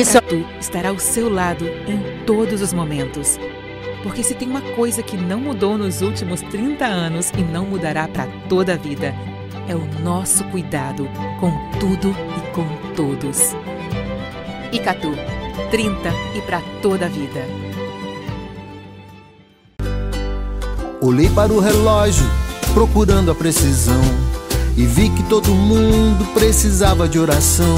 isso tu estará ao seu lado em todos os momentos. Porque se tem uma coisa que não mudou nos últimos 30 anos e não mudará para toda a vida, é o nosso cuidado com tudo e com todos. Icatu, 30 e para toda a vida. Olhei para o relógio, procurando a precisão, e vi que todo mundo precisava de oração.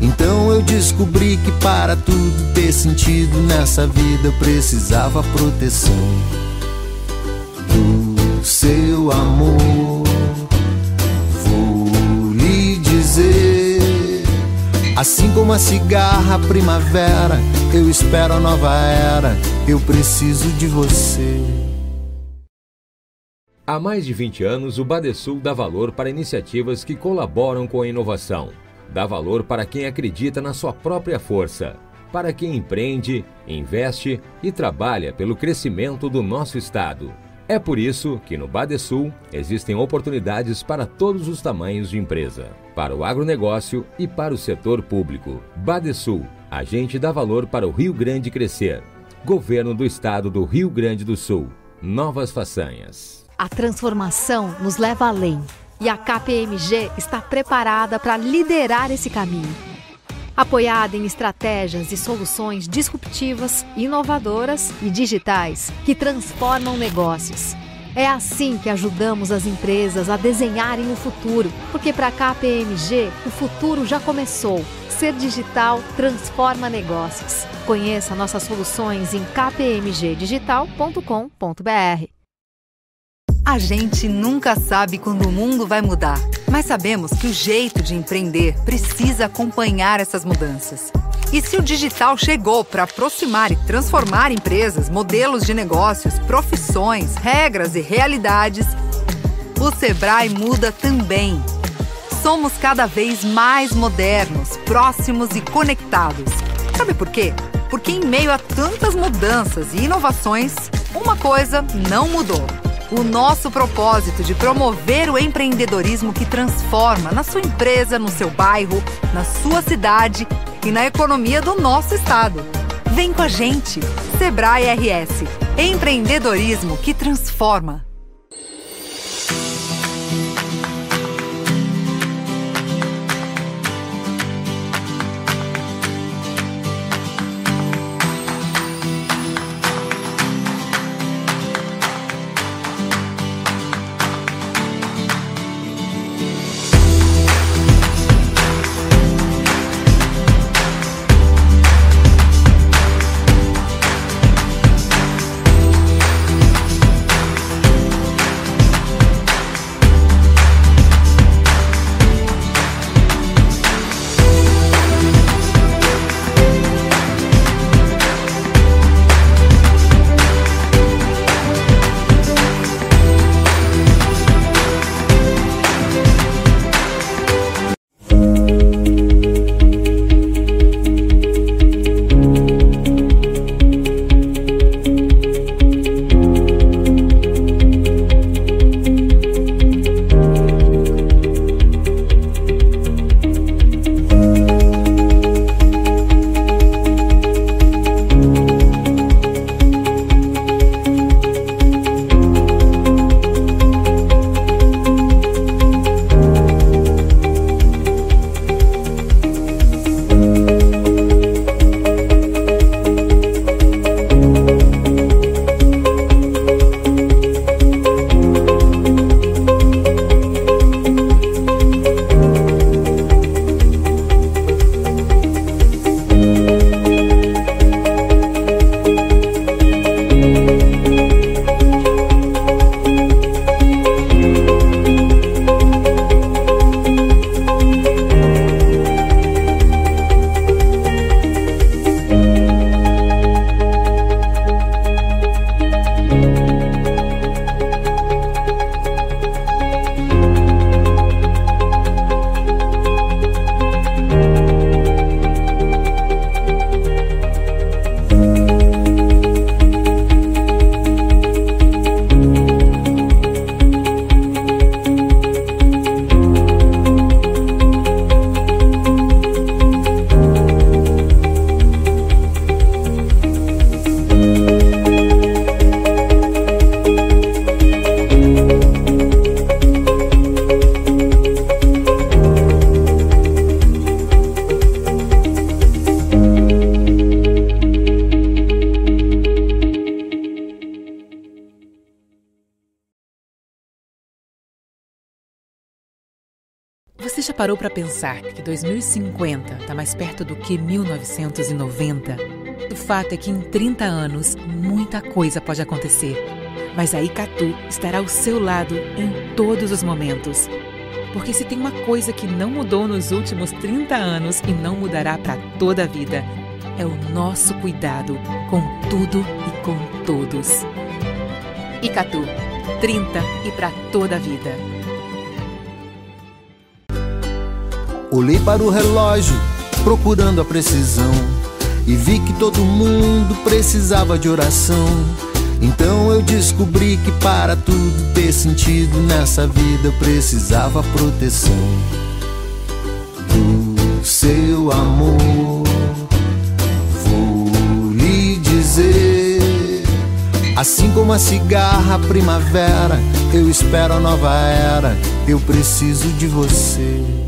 Então eu descobri que para tudo ter sentido nessa vida eu precisava proteção do seu amor. Vou lhe dizer, assim como a cigarra a primavera, eu espero a nova era, eu preciso de você. Há mais de 20 anos, o Badesul dá valor para iniciativas que colaboram com a inovação Dá valor para quem acredita na sua própria força, para quem empreende, investe e trabalha pelo crescimento do nosso estado. É por isso que no Badesul existem oportunidades para todos os tamanhos de empresa, para o agronegócio e para o setor público. Badesul, a gente dá valor para o Rio Grande crescer. Governo do Estado do Rio Grande do Sul. Novas façanhas. A transformação nos leva além e a KPMG está preparada para liderar esse caminho. Apoiada em estratégias e soluções disruptivas, inovadoras e digitais que transformam negócios. É assim que ajudamos as empresas a desenharem o futuro, porque para a KPMG o futuro já começou. Ser digital transforma negócios. Conheça nossas soluções em kpmgdigital.com.br. A gente nunca sabe quando o mundo vai mudar, mas sabemos que o jeito de empreender precisa acompanhar essas mudanças. E se o digital chegou para aproximar e transformar empresas, modelos de negócios, profissões, regras e realidades, o Sebrae muda também. Somos cada vez mais modernos, próximos e conectados. Sabe por quê? Porque em meio a tantas mudanças e inovações, uma coisa não mudou o nosso propósito de promover o empreendedorismo que transforma na sua empresa, no seu bairro, na sua cidade e na economia do nosso estado. Vem com a gente, Sebrae RS. Empreendedorismo que transforma. Para pensar que 2050 está mais perto do que 1990? O fato é que em 30 anos muita coisa pode acontecer. Mas a Icatu estará ao seu lado em todos os momentos. Porque se tem uma coisa que não mudou nos últimos 30 anos e não mudará para toda a vida, é o nosso cuidado com tudo e com todos. Icatu, 30 e para toda a vida. Olhei para o relógio, procurando a precisão, e vi que todo mundo precisava de oração. Então eu descobri que para tudo ter sentido nessa vida eu precisava proteção do seu amor. Vou lhe dizer, assim como a cigarra a primavera, eu espero a nova era, eu preciso de você.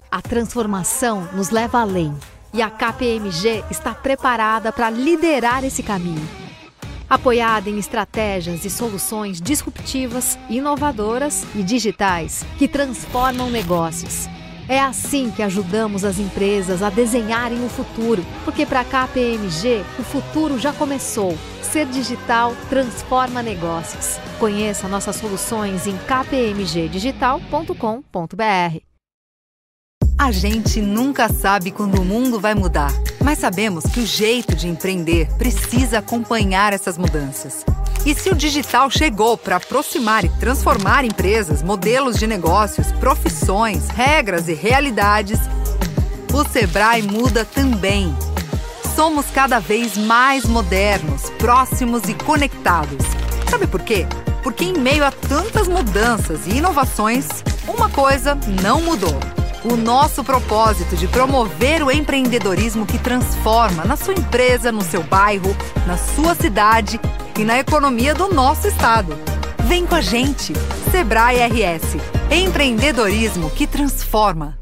A transformação nos leva além e a KPMG está preparada para liderar esse caminho. Apoiada em estratégias e soluções disruptivas, inovadoras e digitais que transformam negócios. É assim que ajudamos as empresas a desenharem o futuro, porque para a KPMG o futuro já começou. Ser digital transforma negócios. Conheça nossas soluções em kpmgdigital.com.br. A gente nunca sabe quando o mundo vai mudar, mas sabemos que o jeito de empreender precisa acompanhar essas mudanças. E se o digital chegou para aproximar e transformar empresas, modelos de negócios, profissões, regras e realidades, o Sebrae muda também. Somos cada vez mais modernos, próximos e conectados. Sabe por quê? Porque em meio a tantas mudanças e inovações, uma coisa não mudou o nosso propósito de promover o empreendedorismo que transforma na sua empresa, no seu bairro, na sua cidade e na economia do nosso estado. Vem com a gente, Sebrae RS. Empreendedorismo que transforma.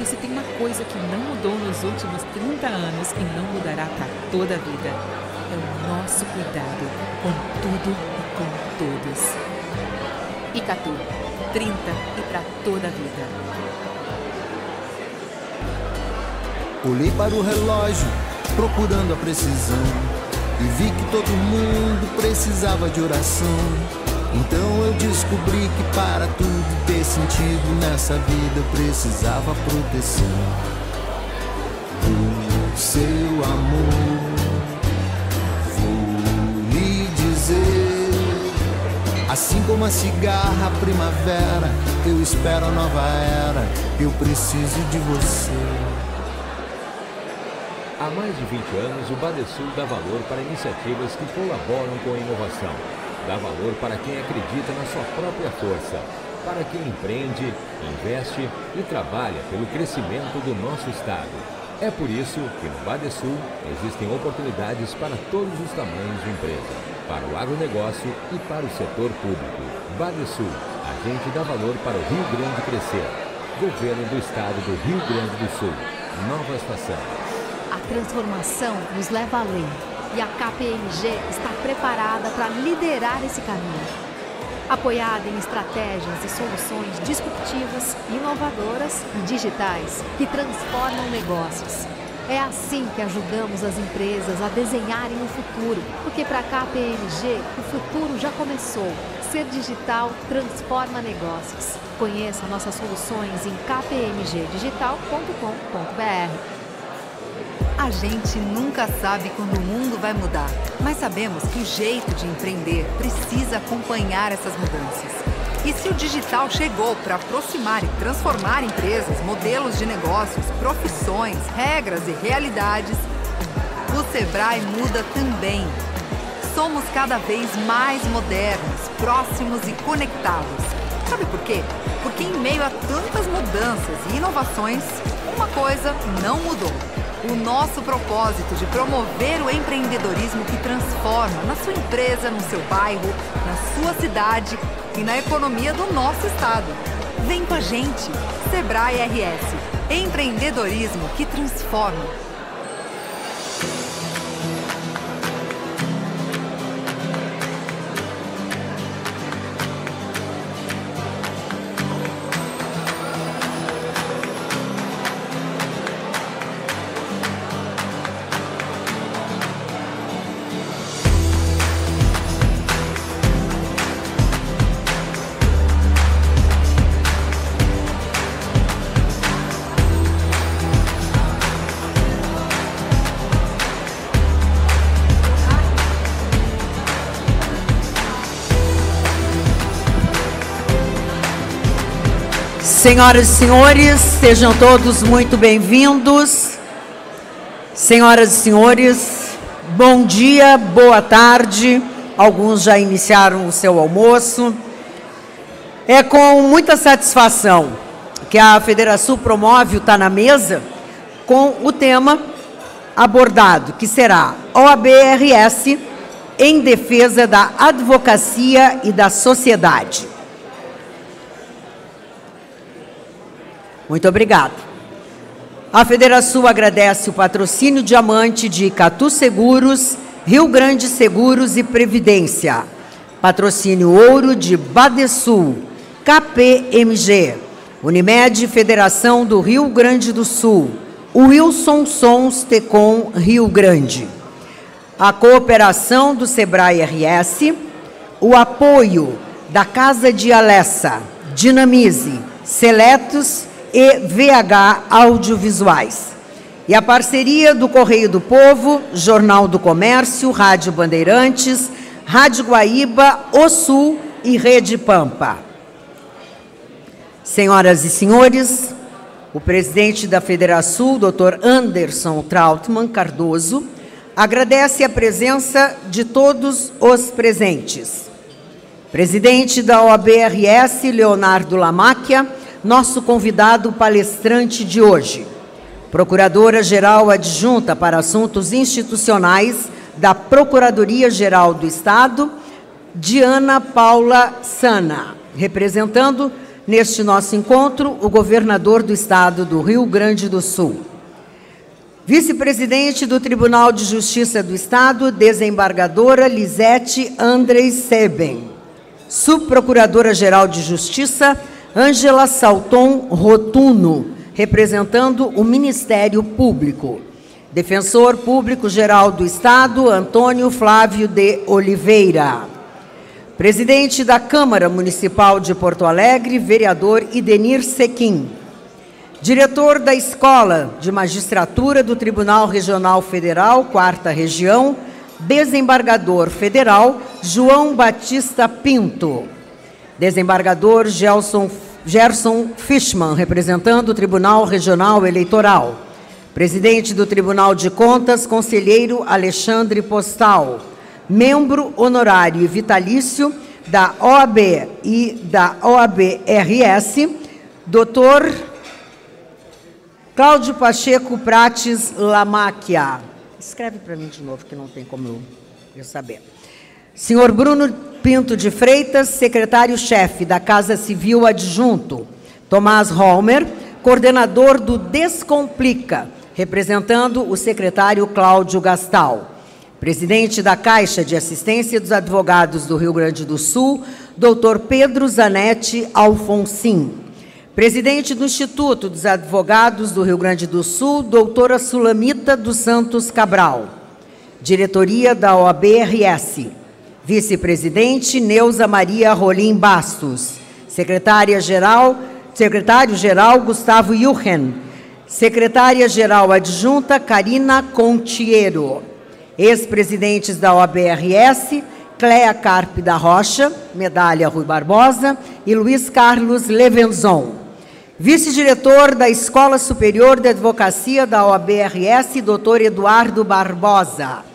Porque se tem uma coisa que não mudou nos últimos 30 anos e não mudará para toda a vida, é o nosso cuidado com tudo e com todos. Icatu, 30 e para toda a vida. Olhei para o relógio, procurando a precisão, e vi que todo mundo precisava de oração. Então eu descobri que para tudo ter sentido nessa vida eu precisava proteção. O seu amor, vou lhe dizer. Assim como a cigarra a primavera, eu espero a nova era, eu preciso de você. Há mais de 20 anos, o Badesul dá valor para iniciativas que colaboram com a inovação. Dá valor para quem acredita na sua própria força, para quem empreende, investe e trabalha pelo crescimento do nosso Estado. É por isso que no Badesul existem oportunidades para todos os tamanhos de empresa, para o agronegócio e para o setor público. Badesul, a gente dá valor para o Rio Grande crescer. Governo do Estado do Rio Grande do Sul. Novas façanhas. A transformação nos leva além e a KPMG está preparada para liderar esse caminho. Apoiada em estratégias e soluções disruptivas, inovadoras e digitais que transformam negócios. É assim que ajudamos as empresas a desenharem o futuro, porque para a KPMG o futuro já começou. Ser digital transforma negócios. Conheça nossas soluções em kpmgdigital.com.br. A gente nunca sabe quando o mundo vai mudar, mas sabemos que o jeito de empreender precisa acompanhar essas mudanças. E se o digital chegou para aproximar e transformar empresas, modelos de negócios, profissões, regras e realidades, o Sebrae muda também. Somos cada vez mais modernos, próximos e conectados. Sabe por quê? Porque em meio a tantas mudanças e inovações, uma coisa não mudou o nosso propósito de promover o empreendedorismo que transforma na sua empresa, no seu bairro, na sua cidade e na economia do nosso estado. Vem com a gente, Sebrae RS. Empreendedorismo que transforma. Senhoras e senhores, sejam todos muito bem-vindos. Senhoras e senhores, bom dia, boa tarde. Alguns já iniciaram o seu almoço. É com muita satisfação que a Federação promove o Tá na Mesa com o tema abordado, que será OABRS em defesa da advocacia e da sociedade. Muito obrigado. A Federação agradece o patrocínio diamante de Catu Seguros, Rio Grande Seguros e Previdência. Patrocínio ouro de Badesul, KPMG, Unimed Federação do Rio Grande do Sul, Wilson Sons Tecom Rio Grande. A cooperação do Sebrae RS, o apoio da Casa de Alessa, Dinamize, Seletos e VH Audiovisuais. E a parceria do Correio do Povo, Jornal do Comércio, Rádio Bandeirantes, Rádio Guaíba, O Sul e Rede Pampa. Senhoras e senhores, o presidente da Federação, Dr. Anderson Trautmann Cardoso, agradece a presença de todos os presentes. Presidente da OABRS, Leonardo Lamáquia, nosso convidado palestrante de hoje. Procuradora-Geral Adjunta para Assuntos Institucionais da Procuradoria-Geral do Estado, Diana Paula Sana, representando neste nosso encontro o governador do Estado do Rio Grande do Sul. Vice-presidente do Tribunal de Justiça do Estado, desembargadora Lisete Andres Seben. Subprocuradora-Geral de Justiça, Ângela Salton Rotuno, representando o Ministério Público. Defensor Público-Geral do Estado, Antônio Flávio de Oliveira. Presidente da Câmara Municipal de Porto Alegre, vereador Idenir Sequim. Diretor da Escola de Magistratura do Tribunal Regional Federal, Quarta Região, desembargador federal João Batista Pinto. Desembargador Gelson, Gerson Fishman, representando o Tribunal Regional Eleitoral. Presidente do Tribunal de Contas, conselheiro Alexandre Postal. Membro honorário e vitalício da OAB e da OAB-RS, doutor Cláudio Pacheco Prates Lamáquia. Escreve para mim de novo, que não tem como eu, eu saber. Senhor Bruno Pinto de Freitas, secretário-chefe da Casa Civil Adjunto. Tomás Holmer, coordenador do Descomplica, representando o secretário Cláudio Gastal. Presidente da Caixa de Assistência dos Advogados do Rio Grande do Sul, doutor Pedro Zanetti Alfonsim. Presidente do Instituto dos Advogados do Rio Grande do Sul, doutora Sulamita dos Santos Cabral. Diretoria da OAB-RS. Vice-presidente Neuza Maria Rolim Bastos. Secretária-geral, secretário-geral Gustavo Yuchen. Secretária-geral adjunta Karina Contiero. Ex-presidentes da OAB-RS, Cléa Carpe da Rocha, medalha Rui Barbosa, e Luiz Carlos Levenzon. Vice-diretor da Escola Superior de Advocacia da OABRS, Dr. Eduardo Barbosa.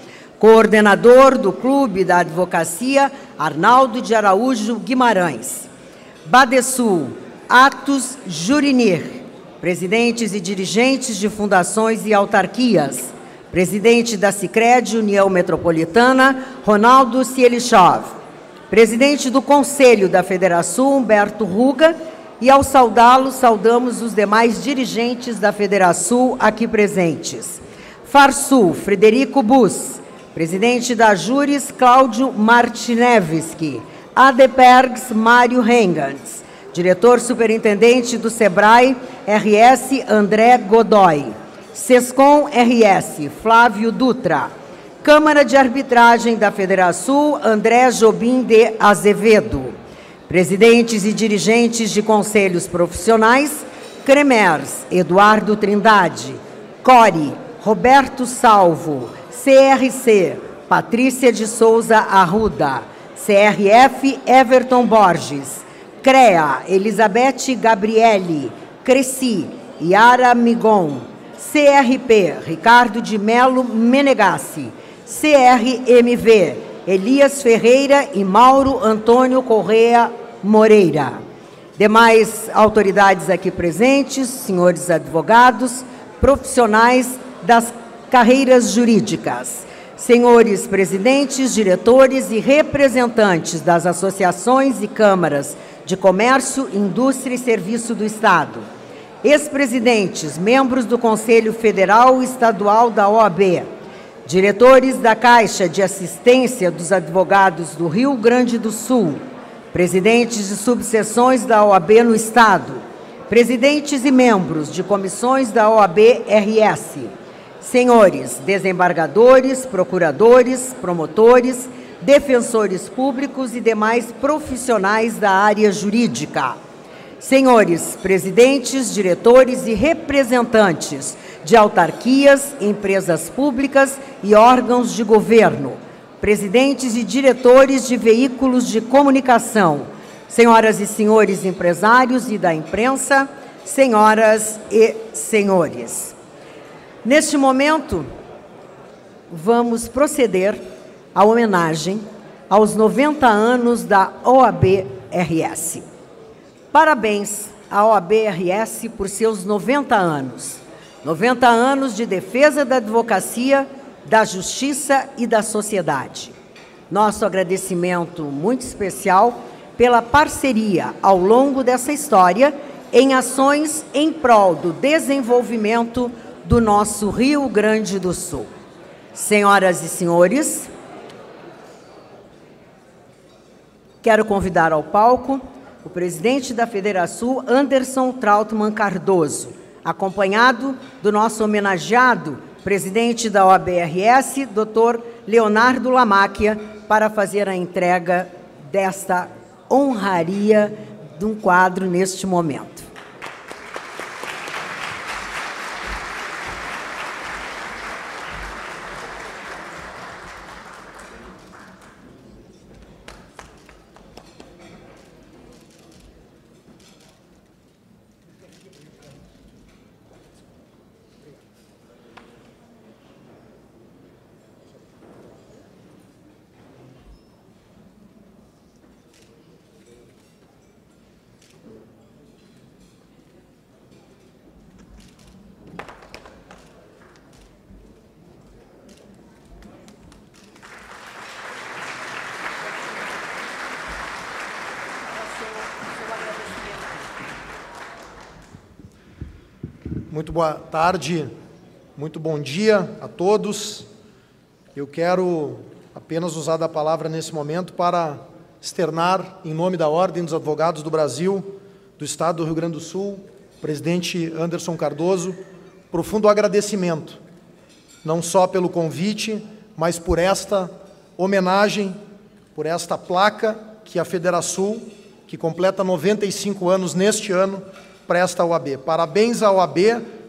Coordenador do Clube da Advocacia, Arnaldo de Araújo Guimarães. Badesul, Atos Jurinir. Presidentes e dirigentes de fundações e autarquias. Presidente da Sicredi União Metropolitana, Ronaldo Cielichov. Presidente do Conselho da Federação, Humberto Ruga e ao saudá-lo, saudamos os demais dirigentes da Federação aqui presentes. Farsul, Frederico Bus, presidente da Júris, Cláudio Martinevski, Adepergs, Mário Rengans, diretor superintendente do SEBRAE, RS, André Godoy, SESCOM, RS, Flávio Dutra, Câmara de Arbitragem da Federação, André Jobim de Azevedo, Presidentes e dirigentes de conselhos profissionais, Cremers, Eduardo Trindade, Core, Roberto Salvo, CRC, Patrícia de Souza Arruda, CRF, Everton Borges, CREA, Elizabeth Gabriele, Cresci, Yara Migon, CRP, Ricardo de Melo Menegassi, CRMV, Elias Ferreira e Mauro Antônio Correa Moreira. Demais autoridades aqui presentes, senhores advogados, profissionais das carreiras jurídicas, senhores presidentes, diretores e representantes das associações e câmaras de comércio, indústria e serviço do Estado, ex-presidentes, membros do Conselho Federal e Estadual da OAB, diretores da Caixa de Assistência dos Advogados do Rio Grande do Sul, presidentes de subseções da OAB no Estado, presidentes e membros de comissões da OAB-RS, senhores desembargadores, procuradores, promotores, defensores públicos e demais profissionais da área jurídica, senhores presidentes, diretores e representantes de autarquias, empresas públicas e órgãos de governo, presidentes e diretores de veículos de comunicação, senhoras e senhores empresários e da imprensa, senhoras e senhores. Neste momento, vamos proceder à homenagem aos 90 anos da OAB-RS. Parabéns à OAB-RS por seus 90 anos 90 anos de defesa da advocacia, da justiça e da sociedade. Nosso agradecimento muito especial pela parceria ao longo dessa história em ações em prol do desenvolvimento do nosso Rio Grande do Sul. Senhoras e senhores, quero convidar ao palco o presidente da Federação, Anderson Trautmann Cardoso, acompanhado do nosso homenageado presidente da OABRS, Dr. Leonardo Lamáquia, para fazer a entrega desta honraria de um quadro neste momento. Boa tarde, muito bom dia a todos. Eu quero apenas usar da palavra nesse momento para externar, em nome da Ordem dos Advogados do Brasil, do Estado do Rio Grande do Sul, presidente Anderson Cardoso, profundo agradecimento, não só pelo convite, mas por esta homenagem, por esta placa que a Federação, que completa 95 anos neste ano, presta à OAB. Parabéns à OAB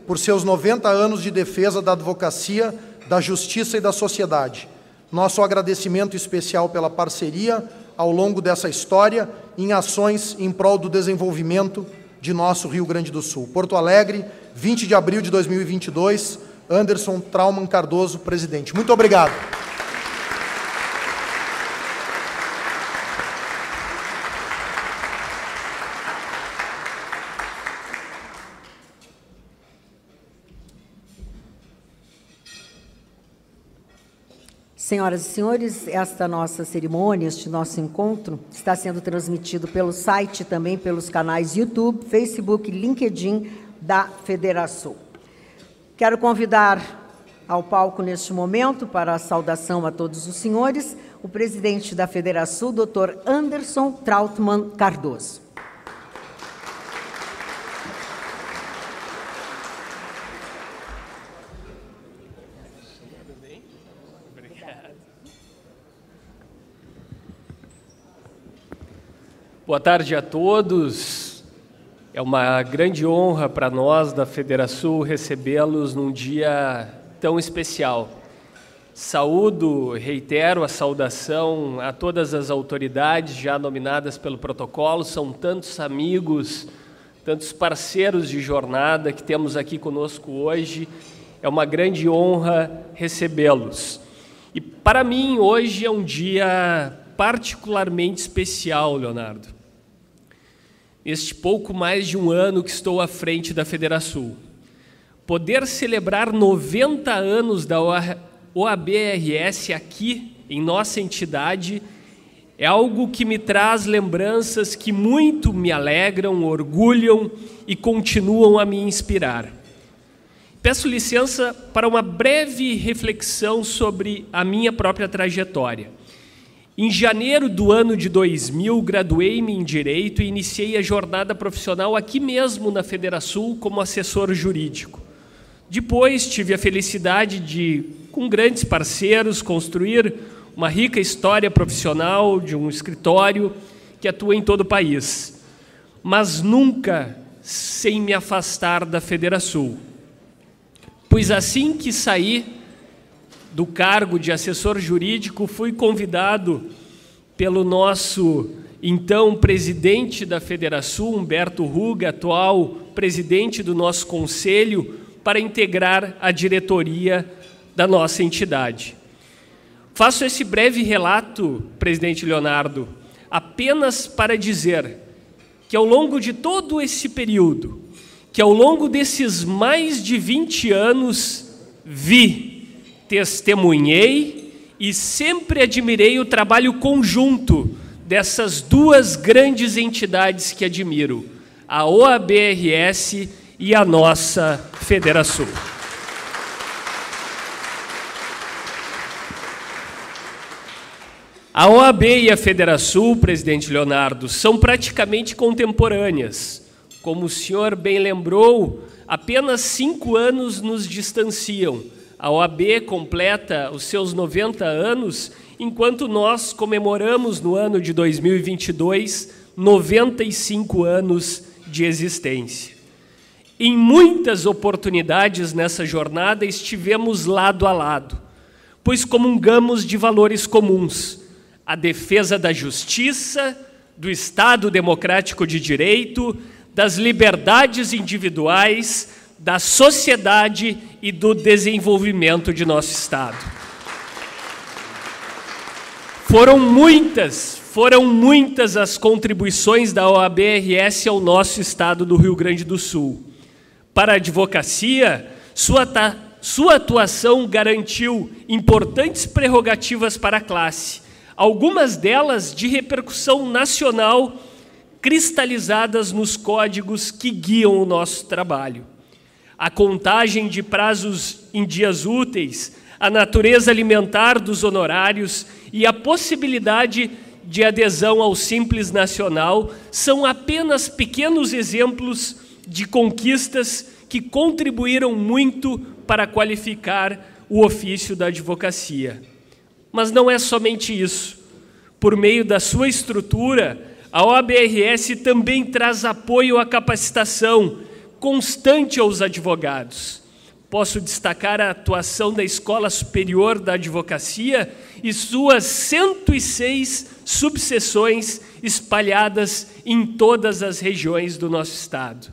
por seus 90 anos de defesa da advocacia, da justiça e da sociedade. Nosso agradecimento especial pela parceria ao longo dessa história em ações em prol do desenvolvimento de nosso Rio Grande do Sul. Porto Alegre, 20 de abril de 2022, Anderson Trauman Cardoso, presidente. Muito obrigado. Senhoras e senhores, esta nossa cerimônia, este nosso encontro, está sendo transmitido pelo site, também pelos canais YouTube, Facebook, LinkedIn da Federação. Quero convidar ao palco neste momento, para a saudação a todos os senhores, o presidente da Federação, Dr. Anderson Trautmann Cardoso. Boa tarde a todos. É uma grande honra para nós da Federação recebê-los num dia tão especial. Saúdo, reitero a saudação a todas as autoridades já nominadas pelo protocolo, são tantos amigos, tantos parceiros de jornada que temos aqui conosco hoje. É uma grande honra recebê-los. E para mim hoje é um dia particularmente especial, Leonardo este pouco mais de um ano que estou à frente da Federação. Poder celebrar 90 anos da OABRS aqui em nossa entidade é algo que me traz lembranças que muito me alegram, orgulham e continuam a me inspirar. Peço licença para uma breve reflexão sobre a minha própria trajetória. Em janeiro do ano de 2000, graduei-me em Direito e iniciei a jornada profissional aqui mesmo na Federação como assessor jurídico. Depois tive a felicidade de, com grandes parceiros, construir uma rica história profissional de um escritório que atua em todo o país, mas nunca sem me afastar da Federação. Pois assim que saí do cargo de assessor jurídico, fui convidado pelo nosso então presidente da Federação, Humberto Ruga, atual presidente do nosso conselho, para integrar a diretoria da nossa entidade. Faço esse breve relato, presidente Leonardo, apenas para dizer que ao longo de todo esse período, que ao longo desses mais de 20 anos vi, testemunhei e sempre admirei o trabalho conjunto dessas duas grandes entidades que admiro, a OABRS e a nossa Federação. A OAB e a Federação, presidente Leonardo, são praticamente contemporâneas. Como o senhor bem lembrou, apenas cinco anos nos distanciam. A OAB completa os seus 90 anos, enquanto nós comemoramos no ano de 2022 95 anos de existência. Em muitas oportunidades nessa jornada estivemos lado a lado, pois comungamos de valores comuns a defesa da justiça, do Estado democrático de direito, das liberdades individuais, da sociedade e do desenvolvimento de nosso Estado. Foram muitas, foram muitas as contribuições da OABRS ao nosso Estado do Rio Grande do Sul. Para a advocacia, sua, sua atuação garantiu importantes prerrogativas para a classe, algumas delas de repercussão nacional, cristalizadas nos códigos que guiam o nosso trabalho. A contagem de prazos em dias úteis, a natureza alimentar dos honorários e a possibilidade de adesão ao Simples Nacional são apenas pequenos exemplos de conquistas que contribuíram muito para qualificar o ofício da advocacia. Mas não é somente isso. Por meio da sua estrutura, a OABRS também traz apoio à capacitação constante aos advogados. Posso destacar a atuação da Escola Superior da Advocacia e suas 106 subseções espalhadas em todas as regiões do nosso estado.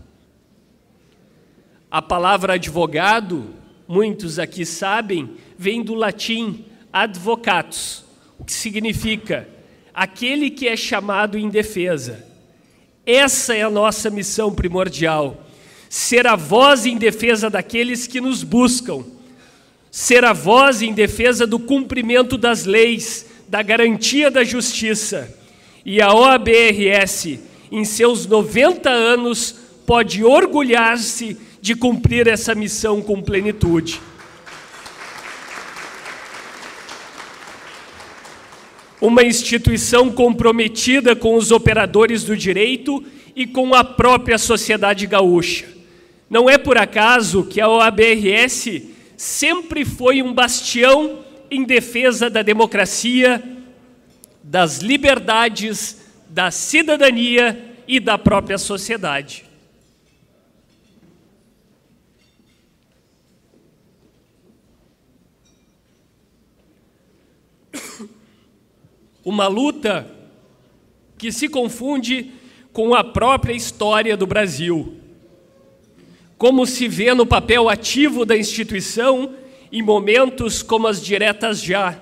A palavra advogado, muitos aqui sabem, vem do latim advocatus, o que significa aquele que é chamado em defesa. Essa é a nossa missão primordial: ser a voz em defesa daqueles que nos buscam, ser a voz em defesa do cumprimento das leis, da garantia da justiça. E a OABRS, em seus 90 anos, pode orgulhar-se de cumprir essa missão com plenitude. uma instituição comprometida com os operadores do direito e com a própria sociedade gaúcha. Não é por acaso que a OABRS sempre foi um bastião em defesa da democracia, das liberdades, da cidadania e da própria sociedade. uma luta que se confunde com a própria história do Brasil. Como se vê no papel ativo da instituição em momentos como as diretas já,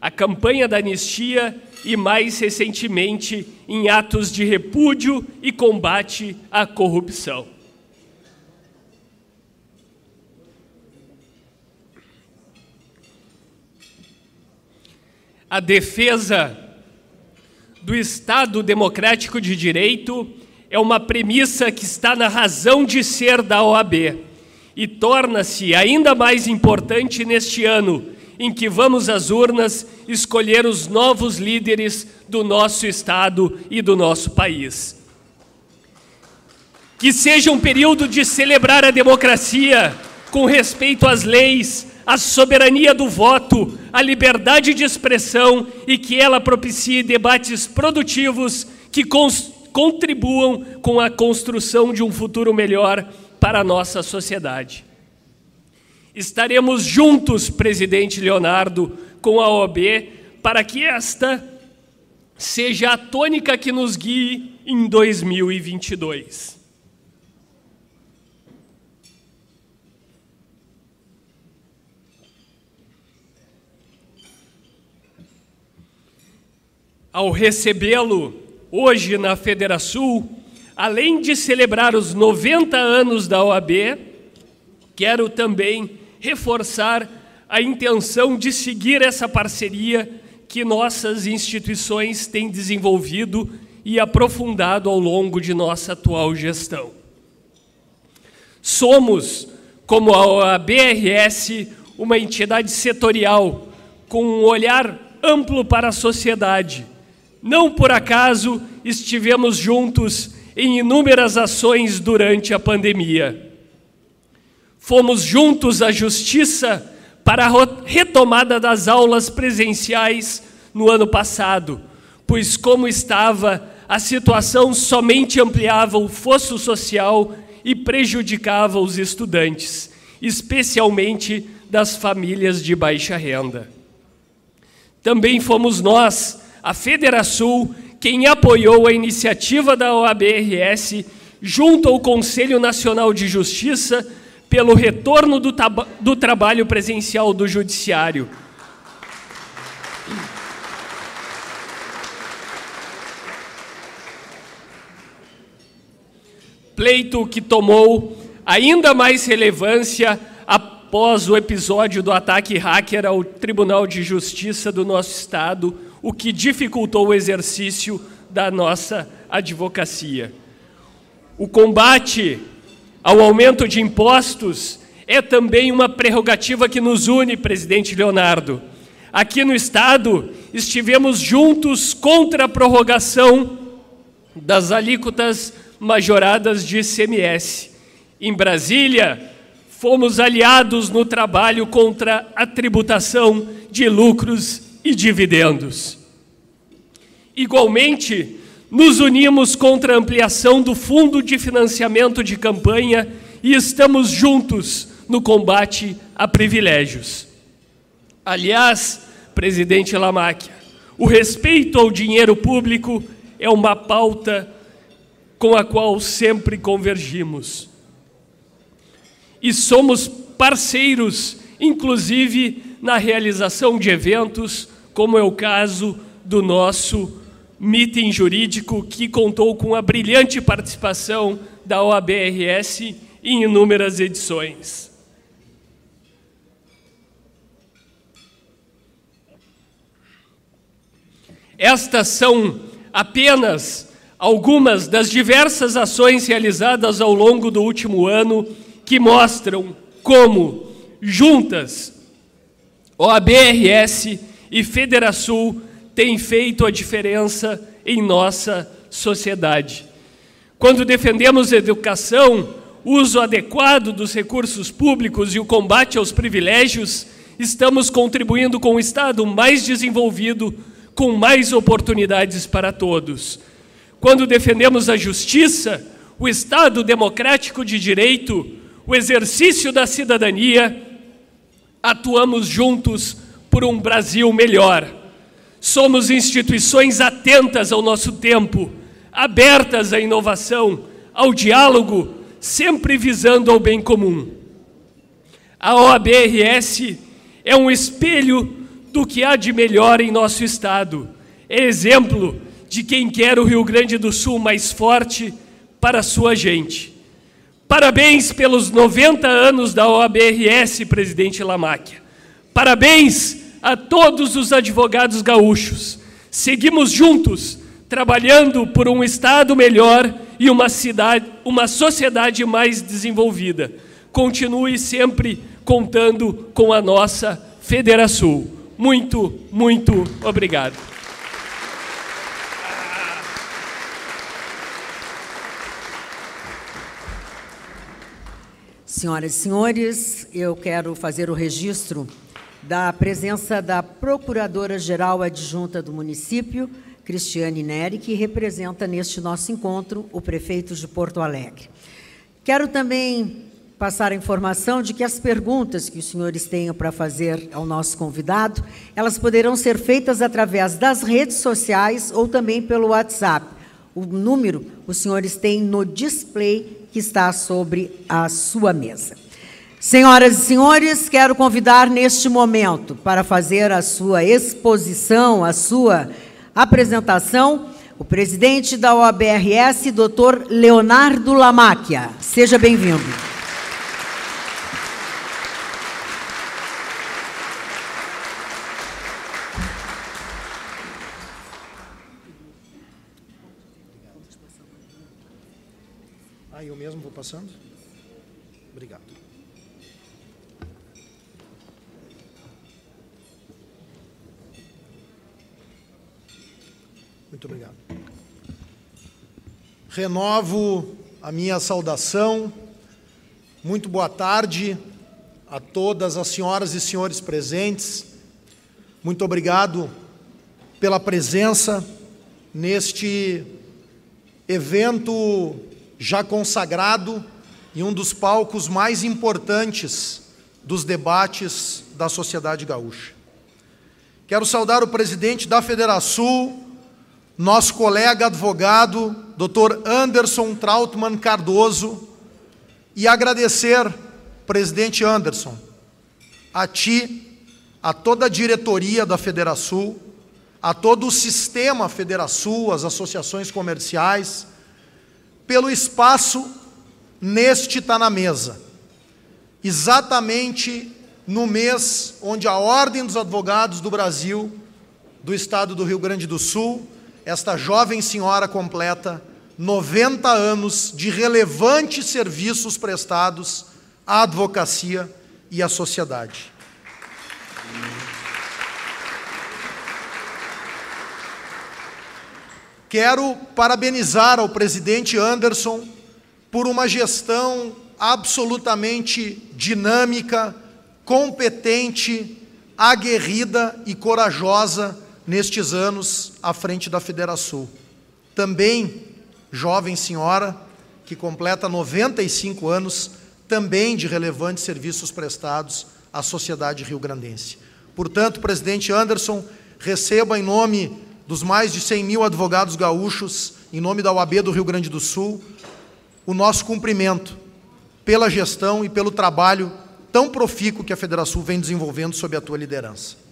a campanha da anistia e, mais recentemente, em atos de repúdio e combate à corrupção. A defesa do Estado democrático de direito é uma premissa que está na razão de ser da OAB e torna-se ainda mais importante neste ano em que vamos às urnas escolher os novos líderes do nosso Estado e do nosso país. Que seja um período de celebrar a democracia com respeito às leis, a soberania do voto, a liberdade de expressão e que ela propicie debates produtivos que contribuam com a construção de um futuro melhor para a nossa sociedade. Estaremos juntos, presidente Leonardo, com a OAB, para que esta seja a tônica que nos guie em 2022. ao recebê-lo hoje na Federação, além de celebrar os 90 anos da OAB, quero também reforçar a intenção de seguir essa parceria que nossas instituições têm desenvolvido e aprofundado ao longo de nossa atual gestão. Somos, como a BRS, uma entidade setorial com um olhar amplo para a sociedade. Não por acaso estivemos juntos em inúmeras ações durante a pandemia. Fomos juntos à Justiça para a retomada das aulas presenciais no ano passado, pois, como estava, a situação somente ampliava o fosso social e prejudicava os estudantes, especialmente das famílias de baixa renda. Também fomos nós, a Federação, quem apoiou a iniciativa da OABRS junto ao Conselho Nacional de Justiça pelo retorno do, do trabalho presencial do Judiciário. Pleito que tomou ainda mais relevância após o episódio do ataque hacker ao Tribunal de Justiça do nosso Estado, o que dificultou o exercício da nossa advocacia. O combate ao aumento de impostos é também uma prerrogativa que nos une, presidente Leonardo. Aqui no Estado, estivemos juntos contra a prorrogação das alíquotas majoradas de ICMS. Em Brasília, fomos aliados no trabalho contra a tributação de lucros e dividendos. Igualmente, nos unimos contra a ampliação do fundo de financiamento de campanha e estamos juntos no combate a privilégios. Aliás, presidente Lamáquia, o respeito ao dinheiro público é uma pauta com a qual sempre convergimos. E somos parceiros, inclusive na realização de eventos, como é o caso do nosso meeting jurídico que contou com a brilhante participação da OABRS em inúmeras edições. Estas são apenas algumas das diversas ações realizadas ao longo do último ano que mostram como, juntas, OABRS e Federação tem feito a diferença em nossa sociedade. Quando defendemos educação, uso adequado dos recursos públicos e o combate aos privilégios, estamos contribuindo com um Estado mais desenvolvido, com mais oportunidades para todos. Quando defendemos a justiça, o Estado democrático de direito, o exercício da cidadania, atuamos juntos por um Brasil melhor. Somos instituições atentas ao nosso tempo, abertas à inovação, ao diálogo, sempre visando ao bem comum. A OABRS é um espelho do que há de melhor em nosso Estado. É exemplo de quem quer o Rio Grande do Sul mais forte para sua gente. Parabéns pelos 90 anos da OABRS, presidente Lamáquia. Parabéns a todos os advogados gaúchos. Seguimos juntos, trabalhando por um Estado melhor e uma, cidade, uma sociedade mais desenvolvida. Continue sempre contando com a nossa Federação. Muito, muito obrigado. Senhoras e senhores, eu quero fazer o registro da presença da Procuradora-Geral Adjunta do município, Cristiane Neri, que representa neste nosso encontro o prefeito de Porto Alegre. Quero também passar a informação de que as perguntas que os senhores tenham para fazer ao nosso convidado, elas poderão ser feitas através das redes sociais ou também pelo WhatsApp. O número os senhores têm no display que está sobre a sua mesa. Senhoras e senhores, quero convidar neste momento para fazer a sua exposição, a sua apresentação, o presidente da OABRS, doutor Leonardo Lamáquia. Seja bem-vindo. Ah, eu mesmo vou passando? Obrigado. Obrigado. Renovo a minha saudação. Muito boa tarde a todas as senhoras e senhores presentes. Muito obrigado pela presença neste evento já consagrado em um dos palcos mais importantes dos debates da sociedade gaúcha. Quero saudar o presidente da Federação, nosso colega advogado, Dr. Anderson Trautmann Cardoso, e agradecer, presidente Anderson, a ti, a toda a diretoria da Federação, a todo o sistema Federação, as associações comerciais, pelo espaço neste Tá na Mesa. Exatamente no mês onde a Ordem dos Advogados do Brasil, do Estado do Rio Grande do Sul, esta jovem senhora completa 90 anos de relevantes serviços prestados à advocacia e à sociedade. Quero parabenizar ao presidente Anderson por uma gestão absolutamente dinâmica, competente, aguerrida e corajosa nestes anos à frente da Federação. Também, jovem senhora, que completa 95 anos, também de relevantes serviços prestados à sociedade rio-grandense. Portanto, presidente Anderson, receba em nome dos mais de 100 mil advogados gaúchos, em nome da UAB do Rio Grande do Sul, o nosso cumprimento pela gestão e pelo trabalho tão profícuo que a Federação vem desenvolvendo sob a tua liderança.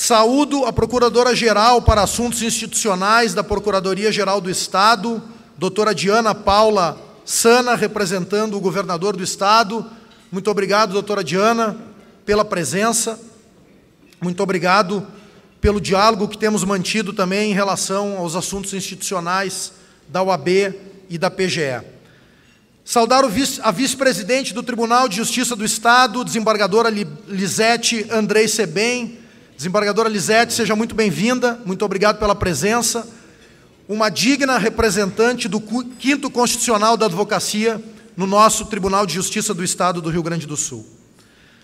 Saúdo a Procuradora-Geral para Assuntos Institucionais da Procuradoria-Geral do Estado, doutora Diana Paula Sana, representando o governador do Estado. Muito obrigado, doutora Diana, pela presença. Muito obrigado pelo diálogo que temos mantido também em relação aos assuntos institucionais da UAB e da PGE. Saudar vice, a vice-presidente do Tribunal de Justiça do Estado, desembargadora Lisete Andrei Sebem. Desembargadora Lisete, seja muito bem-vinda, muito obrigado pela presença. Uma digna representante do quinto constitucional da advocacia no nosso Tribunal de Justiça do Estado do Rio Grande do Sul.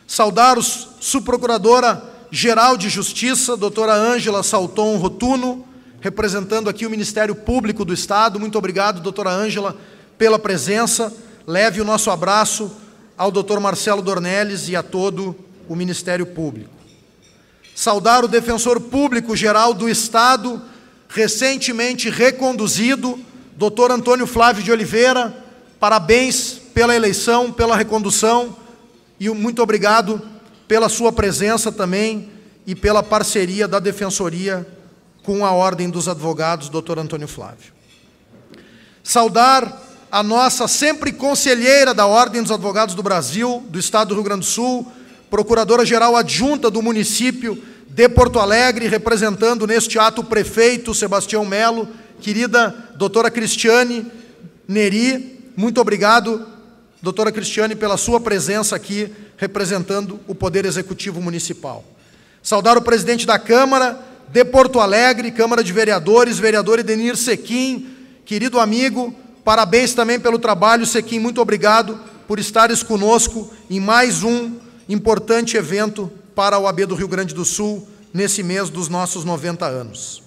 Saudar o subprocuradora Geral de Justiça, doutora Ângela Salton Rotuno, representando aqui o Ministério Público do Estado. Muito obrigado, doutora Ângela, pela presença. Leve o nosso abraço ao doutor Marcelo Dornelles e a todo o Ministério Público. Saudar o Defensor Público Geral do Estado, recentemente reconduzido, doutor Antônio Flávio de Oliveira. Parabéns pela eleição, pela recondução e muito obrigado pela sua presença também e pela parceria da Defensoria com a Ordem dos Advogados, doutor Antônio Flávio. Saudar a nossa sempre conselheira da Ordem dos Advogados do Brasil, do Estado do Rio Grande do Sul, Procuradora-Geral Adjunta do município de Porto Alegre, representando neste ato o prefeito Sebastião Melo, querida doutora Cristiane Neri, muito obrigado, doutora Cristiane, pela sua presença aqui representando o Poder Executivo Municipal. Saudar o presidente da Câmara de Porto Alegre, Câmara de Vereadores, vereador Edenir Sequim, querido amigo, parabéns também pelo trabalho, Sequim, muito obrigado por estares conosco em mais um importante evento para o AB do Rio Grande do Sul, nesse mês dos nossos 90 anos.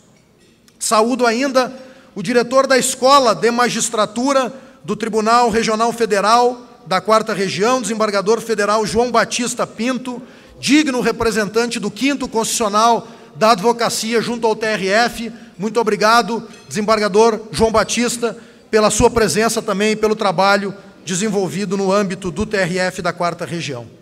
Saúdo ainda o diretor da Escola de Magistratura do Tribunal Regional Federal, da Quarta Região, desembargador federal João Batista Pinto, digno representante do quinto constitucional da advocacia junto ao TRF. Muito obrigado, desembargador João Batista, pela sua presença também e pelo trabalho desenvolvido no âmbito do TRF da Quarta Região.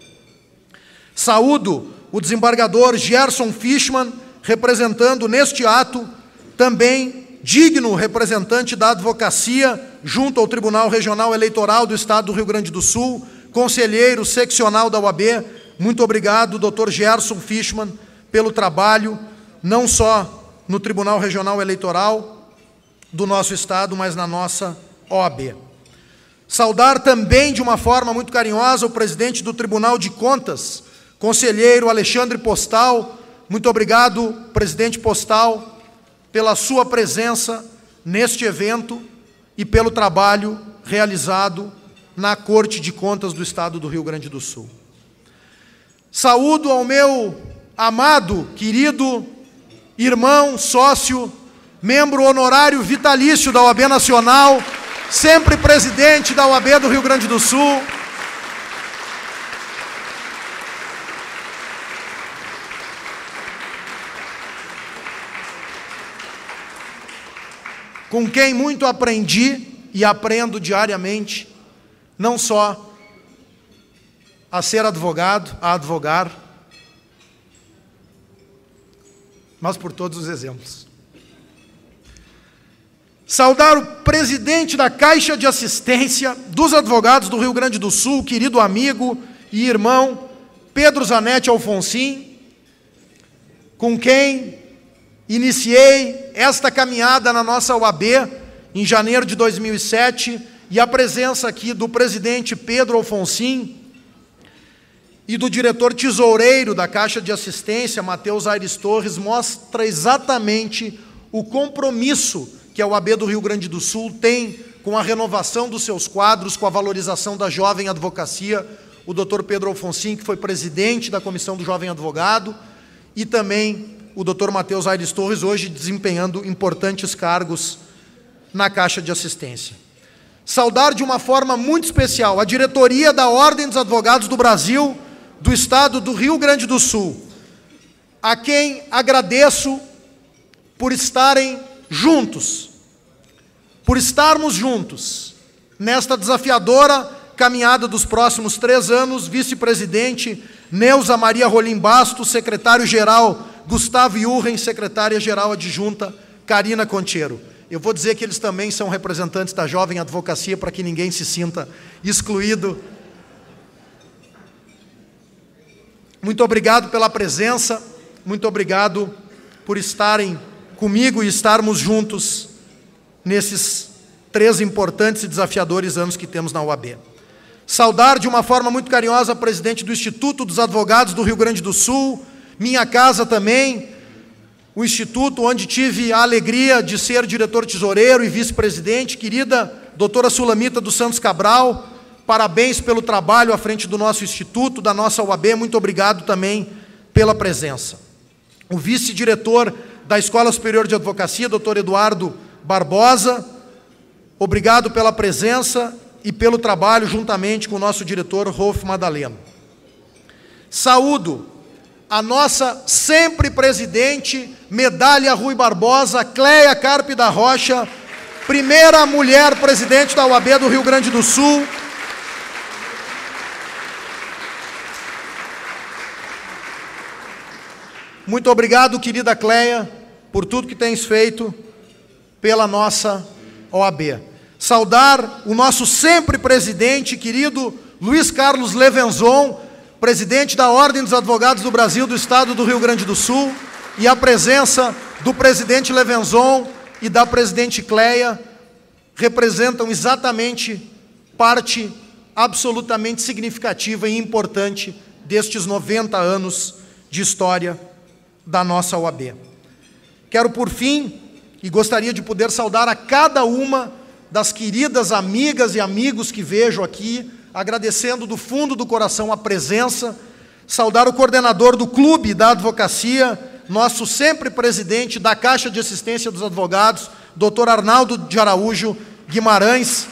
Saúdo o desembargador Gerson Fishman, representando neste ato também digno representante da advocacia junto ao Tribunal Regional Eleitoral do Estado do Rio Grande do Sul, conselheiro seccional da UAB. Muito obrigado, Dr. Gerson Fishman, pelo trabalho, não só no Tribunal Regional Eleitoral do nosso Estado, mas na nossa OAB. Saudar também de uma forma muito carinhosa o presidente do Tribunal de Contas, conselheiro Alexandre Postal. Muito obrigado, presidente Postal, pela sua presença neste evento e pelo trabalho realizado na Corte de Contas do Estado do Rio Grande do Sul. Saúdo ao meu amado, querido irmão, sócio, membro honorário vitalício da OAB Nacional, sempre presidente da UAB do Rio Grande do Sul. Com quem muito aprendi e aprendo diariamente, não só a ser advogado, a advogar, mas por todos os exemplos. Saudar o presidente da Caixa de Assistência dos Advogados do Rio Grande do Sul, querido amigo e irmão Pedro Zanetti Alfonsim, com quem iniciei esta caminhada na nossa UAB em janeiro de 2007, e a presença aqui do presidente Pedro Alfonsim e do diretor tesoureiro da Caixa de Assistência, Matheus Aires Torres, mostra exatamente o compromisso que a UAB do Rio Grande do Sul tem com a renovação dos seus quadros, com a valorização da jovem advocacia, o doutor Pedro Alfonsin, que foi presidente da Comissão do Jovem Advogado, e também o doutor Matheus Aires Torres, hoje desempenhando importantes cargos na Caixa de Assistência. Saudar de uma forma muito especial a diretoria da Ordem dos Advogados do Brasil, do Estado do Rio Grande do Sul, a quem agradeço por estarem juntos, por estarmos juntos nesta desafiadora caminhada dos próximos três anos, vice-presidente Neuza Maria Rolim Bastos, secretário-geral Gustavo Urren, secretária-geral adjunta Karina Contiero. Eu vou dizer que eles também são representantes da jovem advocacia para que ninguém se sinta excluído. Muito obrigado pela presença, muito obrigado por estarem comigo e estarmos juntos nesses três importantes e desafiadores anos que temos na UAB. Saudar de uma forma muito carinhosa a presidente do Instituto dos Advogados do Rio Grande do Sul, minha casa também, o instituto onde tive a alegria de ser diretor tesoureiro e vice-presidente, querida doutora Sulamita dos Santos Cabral, parabéns pelo trabalho à frente do nosso instituto, da nossa UAB, muito obrigado também pela presença. O vice-diretor da Escola Superior de Advocacia, doutor Eduardo Barbosa. Obrigado pela presença e pelo trabalho juntamente com o nosso diretor Rolf Madaleno. Saúdo a nossa sempre presidente, medalha Rui Barbosa, Cleia Carpe da Rocha, primeira mulher presidente da UAB do Rio Grande do Sul. Muito obrigado, querida Cleia, por tudo que tens feito pela nossa OAB. Saudar o nosso sempre presidente, querido Luiz Carlos Levenzon, presidente da Ordem dos Advogados do Brasil do Estado do Rio Grande do Sul, e a presença do presidente Levenzon e da presidente Cleia representam exatamente parte absolutamente significativa e importante destes 90 anos de história da nossa OAB. Quero, por fim, e gostaria de poder saudar a cada uma das queridas amigas e amigos que vejo aqui, agradecendo do fundo do coração a presença, saudar o coordenador do Clube da Advocacia, nosso sempre presidente da Caixa de Assistência dos Advogados, doutor Arnaldo de Araújo Guimarães,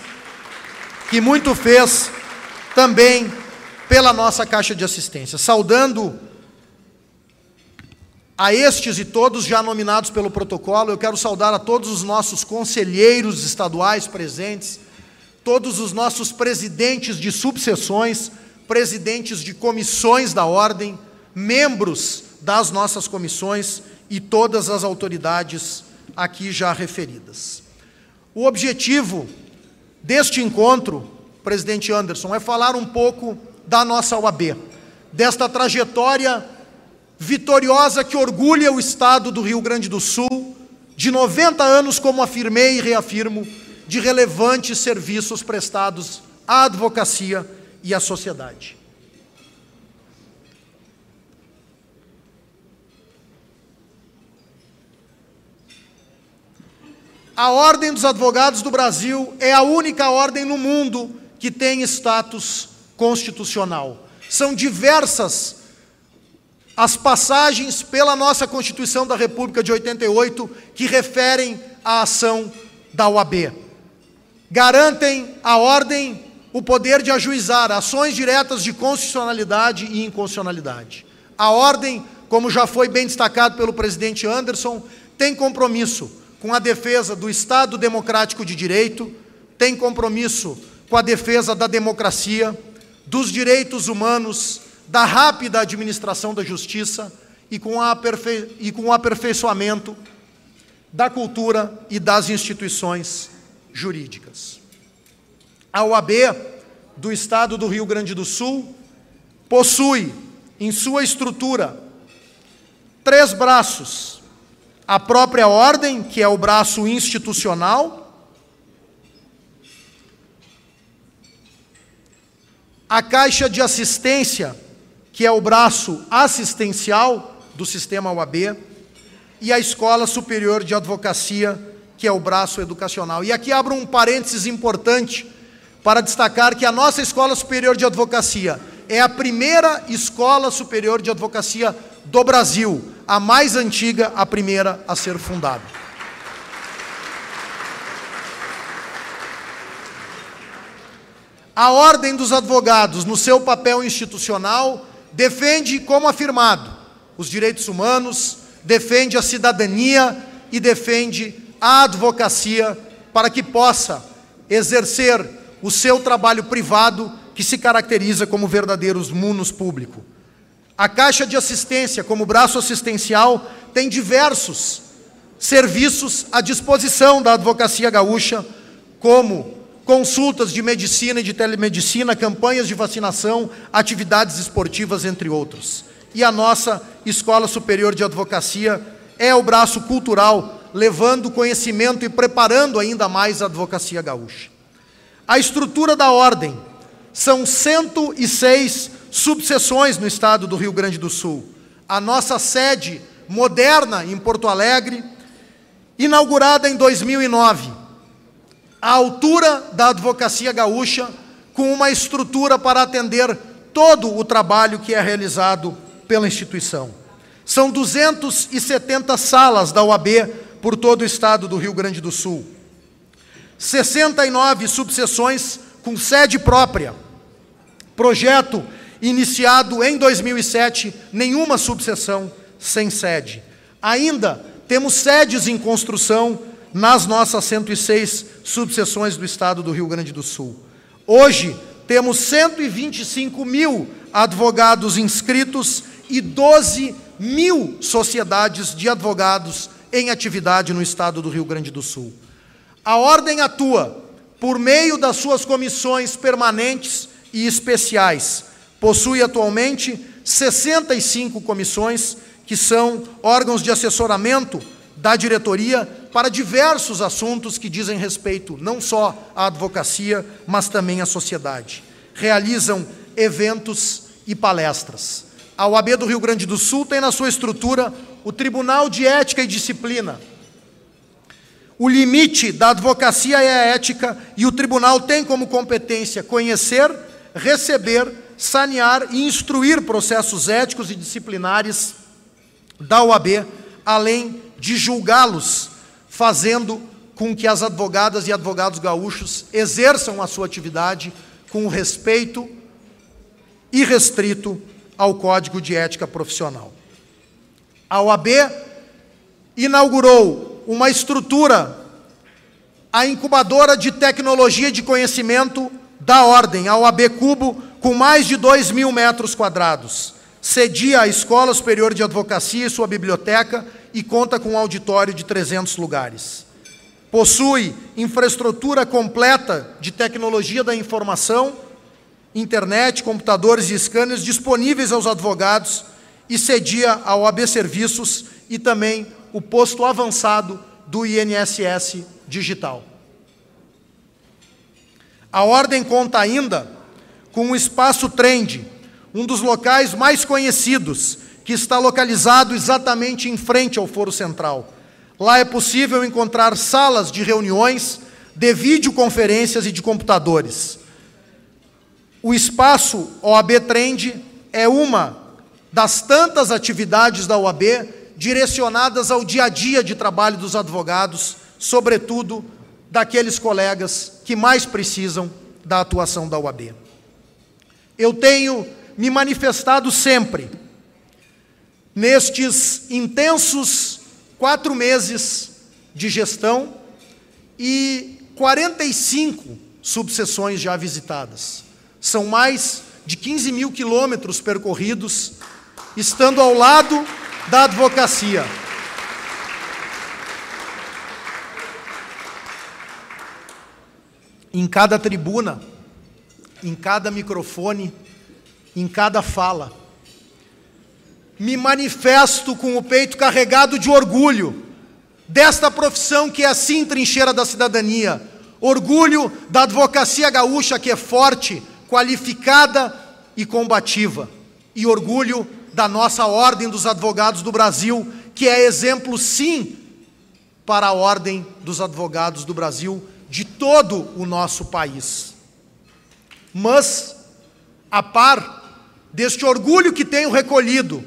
que muito fez também pela nossa Caixa de Assistência. Saudando a estes e todos já nominados pelo protocolo, eu quero saudar a todos os nossos conselheiros estaduais presentes, todos os nossos presidentes de subseções, presidentes de comissões da ordem, membros das nossas comissões e todas as autoridades aqui já referidas. O objetivo deste encontro, presidente Anderson, é falar um pouco da nossa UAB, desta trajetória vitoriosa que orgulha o estado do Rio Grande do Sul, de 90 anos, como afirmei e reafirmo, de relevantes serviços prestados à advocacia e à sociedade. A Ordem dos Advogados do Brasil é a única ordem no mundo que tem status constitucional. São diversas as passagens pela nossa Constituição da República de 88 que referem à ação da OAB. Garantem à ordem o poder de ajuizar ações diretas de constitucionalidade e inconstitucionalidade. A ordem, como já foi bem destacado pelo presidente Anderson, tem compromisso com a defesa do Estado democrático de direito, tem compromisso com a defesa da democracia, dos direitos humanos, da rápida administração da justiça e com, e com o aperfeiçoamento da cultura e das instituições jurídicas. A OAB do Estado do Rio Grande do Sul possui em sua estrutura três braços a própria ordem, que é o braço institucional, a caixa de assistência, que é o braço assistencial do sistema UAB, e a Escola Superior de Advocacia, que é o braço educacional. E aqui abro um parênteses importante para destacar que a nossa Escola Superior de Advocacia é a primeira escola superior de advocacia do Brasil a mais antiga, a primeira a ser fundada. A Ordem dos Advogados, no seu papel institucional, defende, como afirmado, os direitos humanos, defende a cidadania e defende a advocacia para que possa exercer o seu trabalho privado, que se caracteriza como verdadeiros munos público. A Caixa de Assistência, como braço assistencial, tem diversos serviços à disposição da advocacia gaúcha, como consultas de medicina e de telemedicina, campanhas de vacinação, atividades esportivas, entre outros. E a nossa Escola Superior de Advocacia é o braço cultural, levando conhecimento e preparando ainda mais a advocacia gaúcha. A estrutura da ordem são 106 subseções no estado do Rio Grande do Sul. A nossa sede moderna em Porto Alegre, inaugurada em 2009, à altura da advocacia gaúcha, com uma estrutura para atender todo o trabalho que é realizado pela instituição. São 270 salas da UAB por todo o estado do Rio Grande do Sul. 69 subseções com sede própria. Projeto iniciado em 2007, nenhuma subseção sem sede. Ainda temos sedes em construção nas nossas 106 subseções do estado do Rio Grande do Sul. Hoje, temos 125 mil advogados inscritos e 12 mil sociedades de advogados em atividade no estado do Rio Grande do Sul. A Ordem atua por meio das suas comissões permanentes e especiais, possui atualmente 65 comissões, que são órgãos de assessoramento da diretoria para diversos assuntos que dizem respeito não só à advocacia, mas também à sociedade. Realizam eventos e palestras. A OAB do Rio Grande do Sul tem na sua estrutura o Tribunal de Ética e Disciplina. O limite da advocacia é a ética e o tribunal tem como competência conhecer, receber sanear e instruir processos éticos e disciplinares da OAB, além de julgá-los, fazendo com que as advogadas e advogados gaúchos exerçam a sua atividade com respeito irrestrito ao Código de Ética Profissional. A OAB inaugurou uma estrutura, a incubadora de tecnologia de conhecimento da Ordem, a OAB Cubo, com mais de 2 mil metros quadrados. Cedia a Escola Superior de Advocacia e sua biblioteca e conta com um auditório de 300 lugares. Possui infraestrutura completa de tecnologia da informação, internet, computadores e scanners disponíveis aos advogados e cedia a OAB Serviços e também o posto avançado do INSS digital. A Ordem conta ainda com o Espaço Trend, um dos locais mais conhecidos, que está localizado exatamente em frente ao Foro Central. Lá é possível encontrar salas de reuniões, de videoconferências e de computadores. O espaço OAB Trend é uma das tantas atividades da OAB direcionadas ao dia a dia de trabalho dos advogados, sobretudo daqueles colegas que mais precisam da atuação da OAB. Eu tenho me manifestado sempre nestes intensos quatro meses de gestão e 45 subseções já visitadas. São mais de 15 mil quilômetros percorridos, estando ao lado da advocacia. Em cada tribuna, em cada microfone, em cada fala, me manifesto com o peito carregado de orgulho desta profissão que é assim trincheira da cidadania, orgulho da advocacia gaúcha que é forte, qualificada e combativa, e orgulho da nossa Ordem dos Advogados do Brasil, que é exemplo, sim, para a Ordem dos Advogados do Brasil de todo o nosso país. Mas, a par deste orgulho que tenho recolhido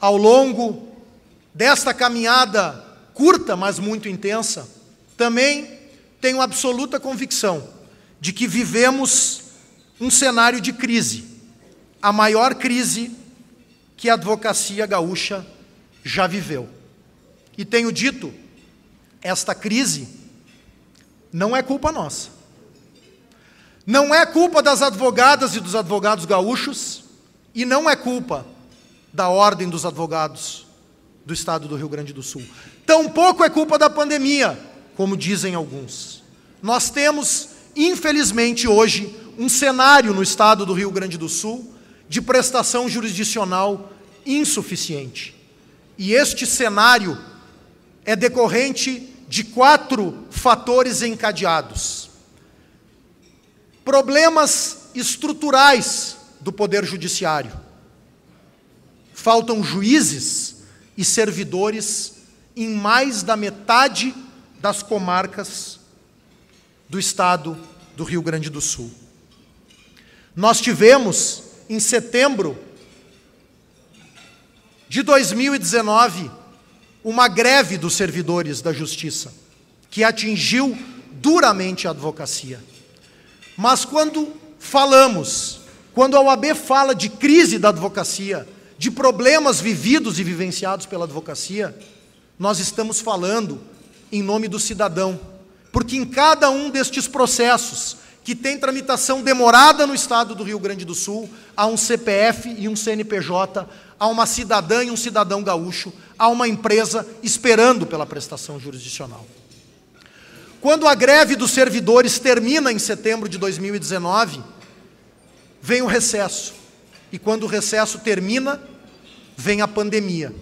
ao longo desta caminhada curta, mas muito intensa, também tenho absoluta convicção de que vivemos um cenário de crise, a maior crise que a advocacia gaúcha já viveu. E tenho dito, esta crise não é culpa nossa. Não é culpa das advogadas e dos advogados gaúchos, e não é culpa da Ordem dos Advogados do Estado do Rio Grande do Sul. Tampouco é culpa da pandemia, como dizem alguns. Nós temos, infelizmente, hoje, um cenário no Estado do Rio Grande do Sul de prestação jurisdicional insuficiente. E este cenário é decorrente de quatro fatores encadeados: problemas estruturais do Poder Judiciário. Faltam juízes e servidores em mais da metade das comarcas do estado do Rio Grande do Sul. Nós tivemos, em setembro de 2019, uma greve dos servidores da Justiça, que atingiu duramente a advocacia. Mas quando falamos, quando a OAB fala de crise da advocacia, de problemas vividos e vivenciados pela advocacia, nós estamos falando em nome do cidadão, porque em cada um destes processos, que tem tramitação demorada no estado do Rio Grande do Sul, há um CPF e um CNPJ a uma cidadã e um cidadão gaúcho, a uma empresa esperando pela prestação jurisdicional. Quando a greve dos servidores termina em setembro de 2019, vem o recesso. E quando o recesso termina, vem a pandemia.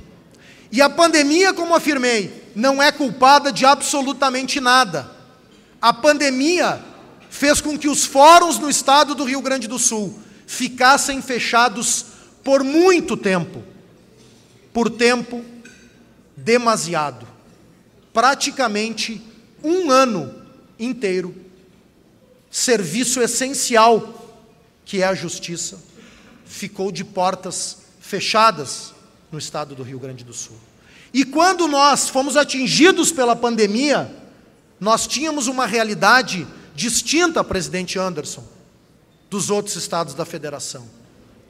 E a pandemia, como afirmei, não é culpada de absolutamente nada. A pandemia fez com que os fóruns no estado do Rio Grande do Sul ficassem fechados por muito tempo, por tempo demasiado, praticamente um ano inteiro, serviço essencial que é a justiça, ficou de portas fechadas no estado do Rio Grande do Sul. E quando nós fomos atingidos pela pandemia, nós tínhamos uma realidade distinta, presidente Anderson, dos outros estados da federação.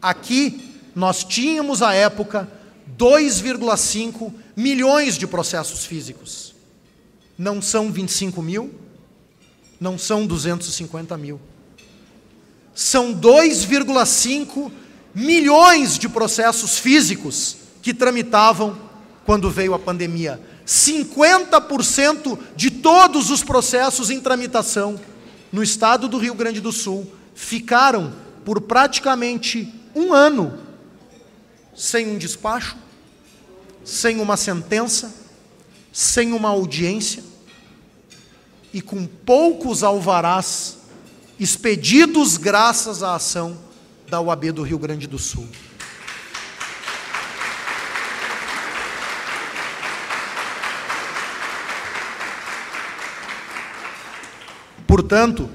Aqui nós tínhamos à época 2,5 milhões de processos físicos. Não são 25 mil, não são 250 mil. São 2,5 milhões de processos físicos que tramitavam quando veio a pandemia. 50% de todos os processos em tramitação no estado do Rio Grande do Sul ficaram por praticamente um ano sem um despacho, sem uma sentença, sem uma audiência e com poucos alvarás expedidos graças à ação da UAB do Rio Grande do Sul. Portanto,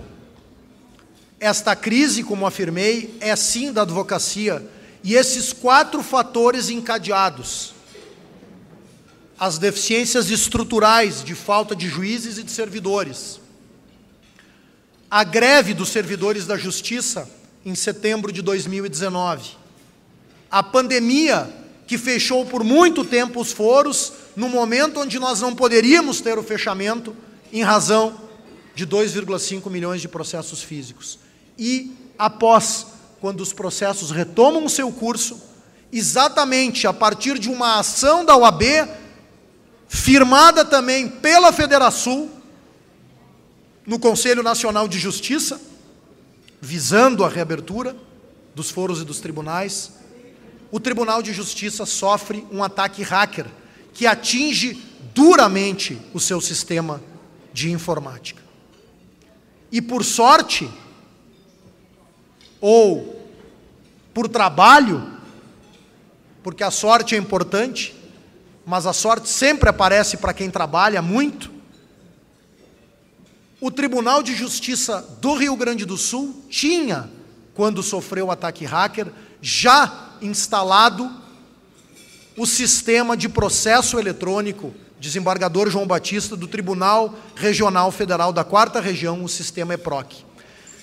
esta crise, como afirmei, é sim da advocacia, e esses quatro fatores encadeados, as deficiências estruturais de falta de juízes e de servidores, a greve dos servidores da Justiça em setembro de 2019, a pandemia que fechou por muito tempo os foros, no momento onde nós não poderíamos ter o fechamento, em razão de 2,5 milhões de processos físicos. E após, quando os processos retomam o seu curso, exatamente a partir de uma ação da OAB, firmada também pela Federação, no Conselho Nacional de Justiça, visando a reabertura dos foros e dos tribunais, o Tribunal de Justiça sofre um ataque hacker que atinge duramente o seu sistema de informática. E por sorte, ou por trabalho, porque a sorte é importante, mas a sorte sempre aparece para quem trabalha muito. O Tribunal de Justiça do Rio Grande do Sul tinha, quando sofreu o ataque hacker, já instalado o sistema de processo eletrônico desembargador João Batista do Tribunal Regional Federal da Quarta Região, o sistema EPROC.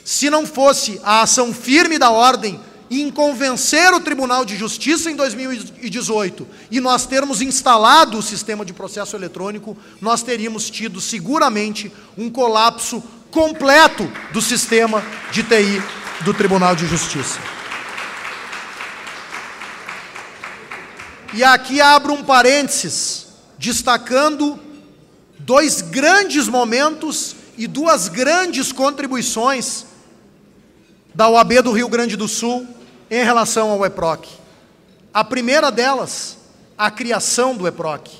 Se não fosse a ação firme da ordem em convencer o Tribunal de Justiça em 2018 e nós termos instalado o sistema de processo eletrônico, nós teríamos tido seguramente um colapso completo do sistema de TI do Tribunal de Justiça. E aqui abro um parênteses, destacando dois grandes momentos e duas grandes contribuições da OAB do Rio Grande do Sul em relação ao EPROC. A primeira delas, a criação do EPROC.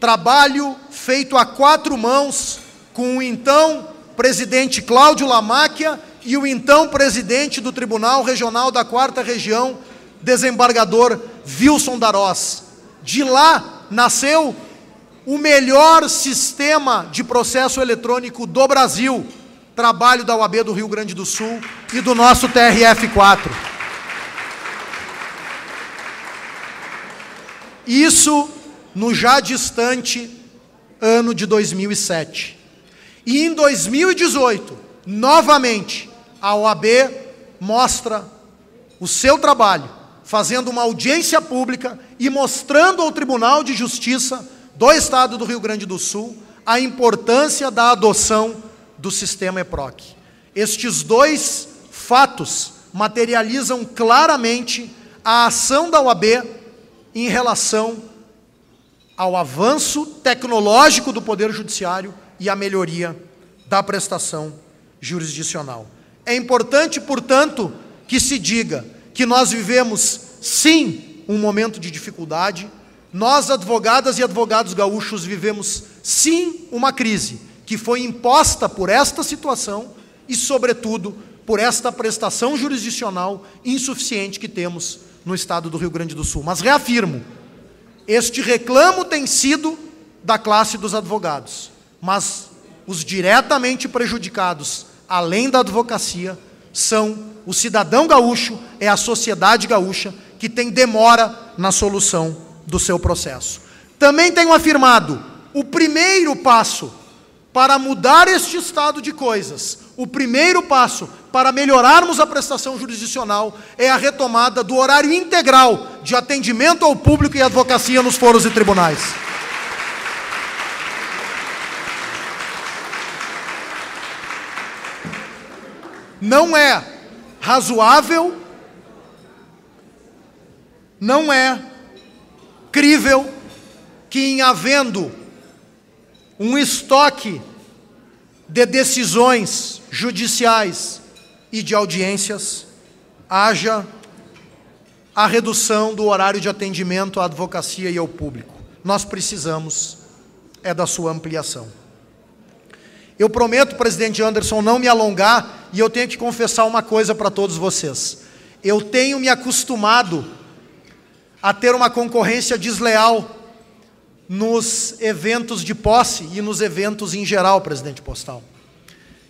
Trabalho feito a quatro mãos com o então presidente Cláudio Lamáquia e o então presidente do Tribunal Regional da Quarta Região, desembargador Wilson Darós. De lá nasceu o melhor sistema de processo eletrônico do Brasil, trabalho da UAB do Rio Grande do Sul e do nosso TRF4. Isso no já distante ano de 2007. E em 2018, novamente, a OAB mostra o seu trabalho, fazendo uma audiência pública e mostrando ao Tribunal de Justiça do Estado do Rio Grande do Sul a importância da adoção do sistema EPROC. Estes dois fatos materializam claramente a ação da OAB em relação ao avanço tecnológico do Poder Judiciário e à melhoria da prestação jurisdicional. É importante, portanto, que se diga que nós vivemos, sim, um momento de dificuldade, nós, advogadas e advogados gaúchos, vivemos, sim, uma crise que foi imposta por esta situação e, sobretudo, por esta prestação jurisdicional insuficiente que temos no estado do Rio Grande do Sul. Mas reafirmo, este reclamo tem sido da classe dos advogados, mas os diretamente prejudicados, além da advocacia, são o cidadão gaúcho, é a sociedade gaúcha que tem demora na solução do seu processo. Também tenho afirmado, o primeiro passo para mudar este estado de coisas, o primeiro passo para melhorarmos a prestação jurisdicional é a retomada do horário integral de atendimento ao público e advocacia nos foros e tribunais. Não é razoável, não é crível que, em havendo um estoque de decisões judiciais e de audiências, haja a redução do horário de atendimento à advocacia e ao público. Nós precisamos é da sua ampliação. Eu prometo, presidente Anderson, não me alongar e eu tenho que confessar uma coisa para todos vocês. Eu tenho me acostumado a ter uma concorrência desleal nos eventos de posse e nos eventos em geral, presidente Postal.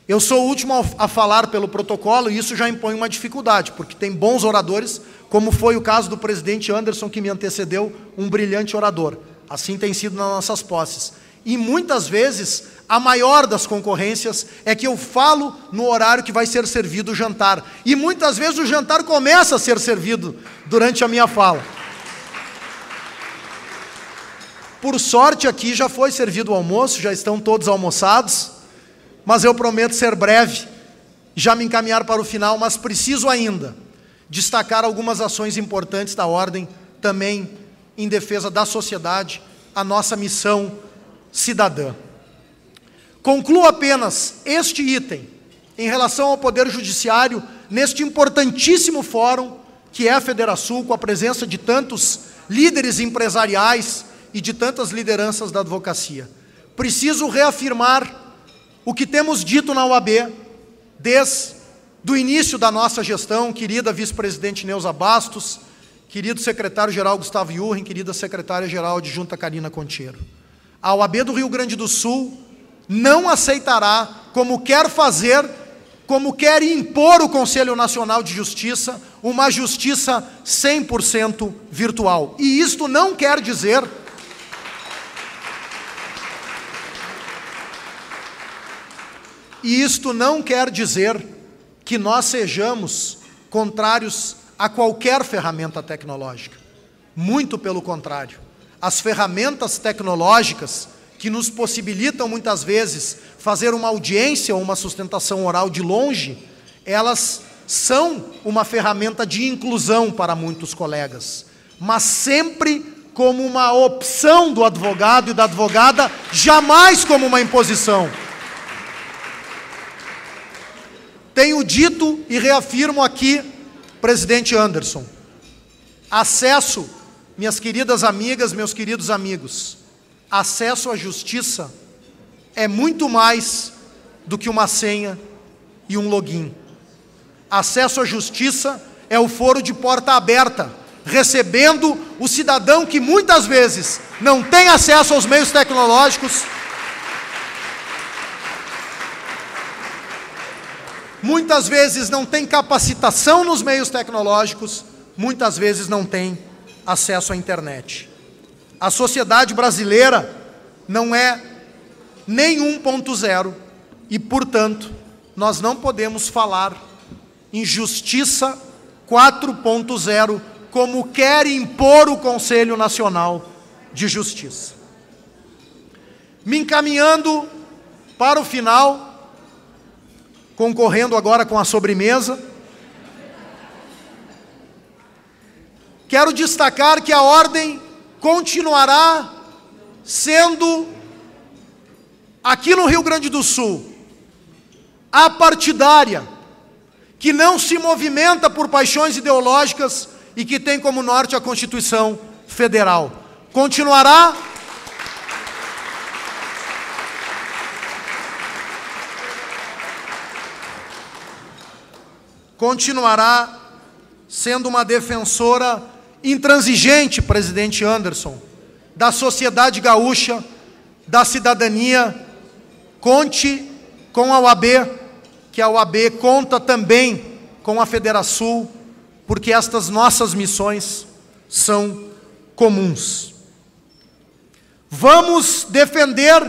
Eu sou o último a falar pelo protocolo e isso já impõe uma dificuldade, porque tem bons oradores, como foi o caso do presidente Anderson, que me antecedeu, um brilhante orador. Assim tem sido nas nossas posses. E muitas vezes, a maior das concorrências é que eu falo no horário que vai ser servido o jantar. E muitas vezes o jantar começa a ser servido durante a minha fala. Por sorte, aqui já foi servido o almoço, já estão todos almoçados mas eu prometo ser breve, já me encaminhar para o final, mas preciso ainda destacar algumas ações importantes da ordem, também em defesa da sociedade, a nossa missão cidadã. Concluo apenas este item em relação ao Poder Judiciário, neste importantíssimo fórum que é a Federação, com a presença de tantos líderes empresariais e de tantas lideranças da advocacia. Preciso reafirmar o que temos dito na UAB desde o início da nossa gestão, querida vice-presidente Neuza Bastos, querido secretário-geral Gustavo Yurren, querida secretária-geral de Junta Karina Contiero. A UAB do Rio Grande do Sul não aceitará, como quer fazer, como quer impor o Conselho Nacional de Justiça, uma justiça 100% virtual. E isto não quer dizer E isto não quer dizer que nós sejamos contrários a qualquer ferramenta tecnológica. Muito pelo contrário. As ferramentas tecnológicas que nos possibilitam muitas vezes fazer uma audiência ou uma sustentação oral de longe, elas são uma ferramenta de inclusão para muitos colegas, mas sempre como uma opção do advogado e da advogada, jamais como uma imposição. Tenho dito e reafirmo aqui, presidente Anderson, acesso, minhas queridas amigas, meus queridos amigos, acesso à justiça é muito mais do que uma senha e um login. Acesso à justiça é o foro de porta aberta, recebendo o cidadão que muitas vezes não tem acesso aos meios tecnológicos muitas vezes não tem capacitação nos meios tecnológicos, muitas vezes não tem acesso à internet. A sociedade brasileira não é nem 1.0 e, portanto, nós não podemos falar em justiça 4.0 como quer impor o Conselho Nacional de Justiça. Me encaminhando para o final, concorrendo agora com a sobremesa. Quero destacar que a ordem continuará sendo, aqui no Rio Grande do Sul, apartidária, que não se movimenta por paixões ideológicas e que tem como norte a Constituição Federal. Continuará continuará sendo uma defensora intransigente, presidente Anderson, da sociedade gaúcha, da cidadania. Conte com a UAB, que a UAB conta também com a Federação, porque estas nossas missões são comuns. Vamos defender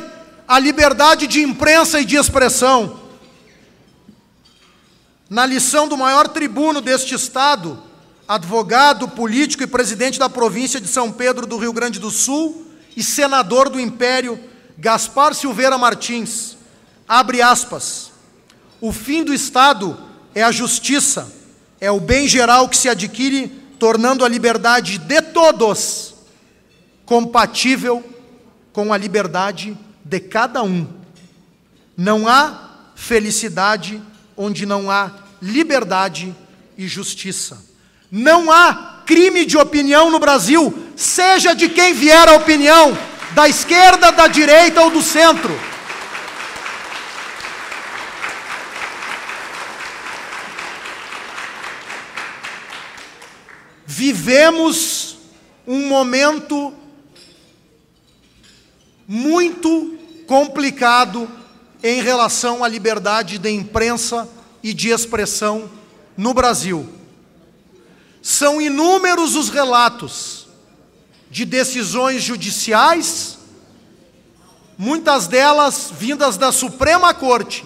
a liberdade de imprensa e de expressão na lição do maior tribuno deste Estado, advogado, político e presidente da província de São Pedro do Rio Grande do Sul e senador do Império, Gaspar Silveira Martins. Abre aspas. O fim do Estado é a justiça, é o bem geral que se adquire, tornando a liberdade de todos compatível com a liberdade de cada um. Não há felicidade onde não há liberdade e justiça. Não há crime de opinião no Brasil, seja de quem vier a opinião, da esquerda, da direita ou do centro. Vivemos um momento muito complicado em relação à liberdade de imprensa e de expressão no Brasil. São inúmeros os relatos de decisões judiciais, muitas delas vindas da Suprema Corte,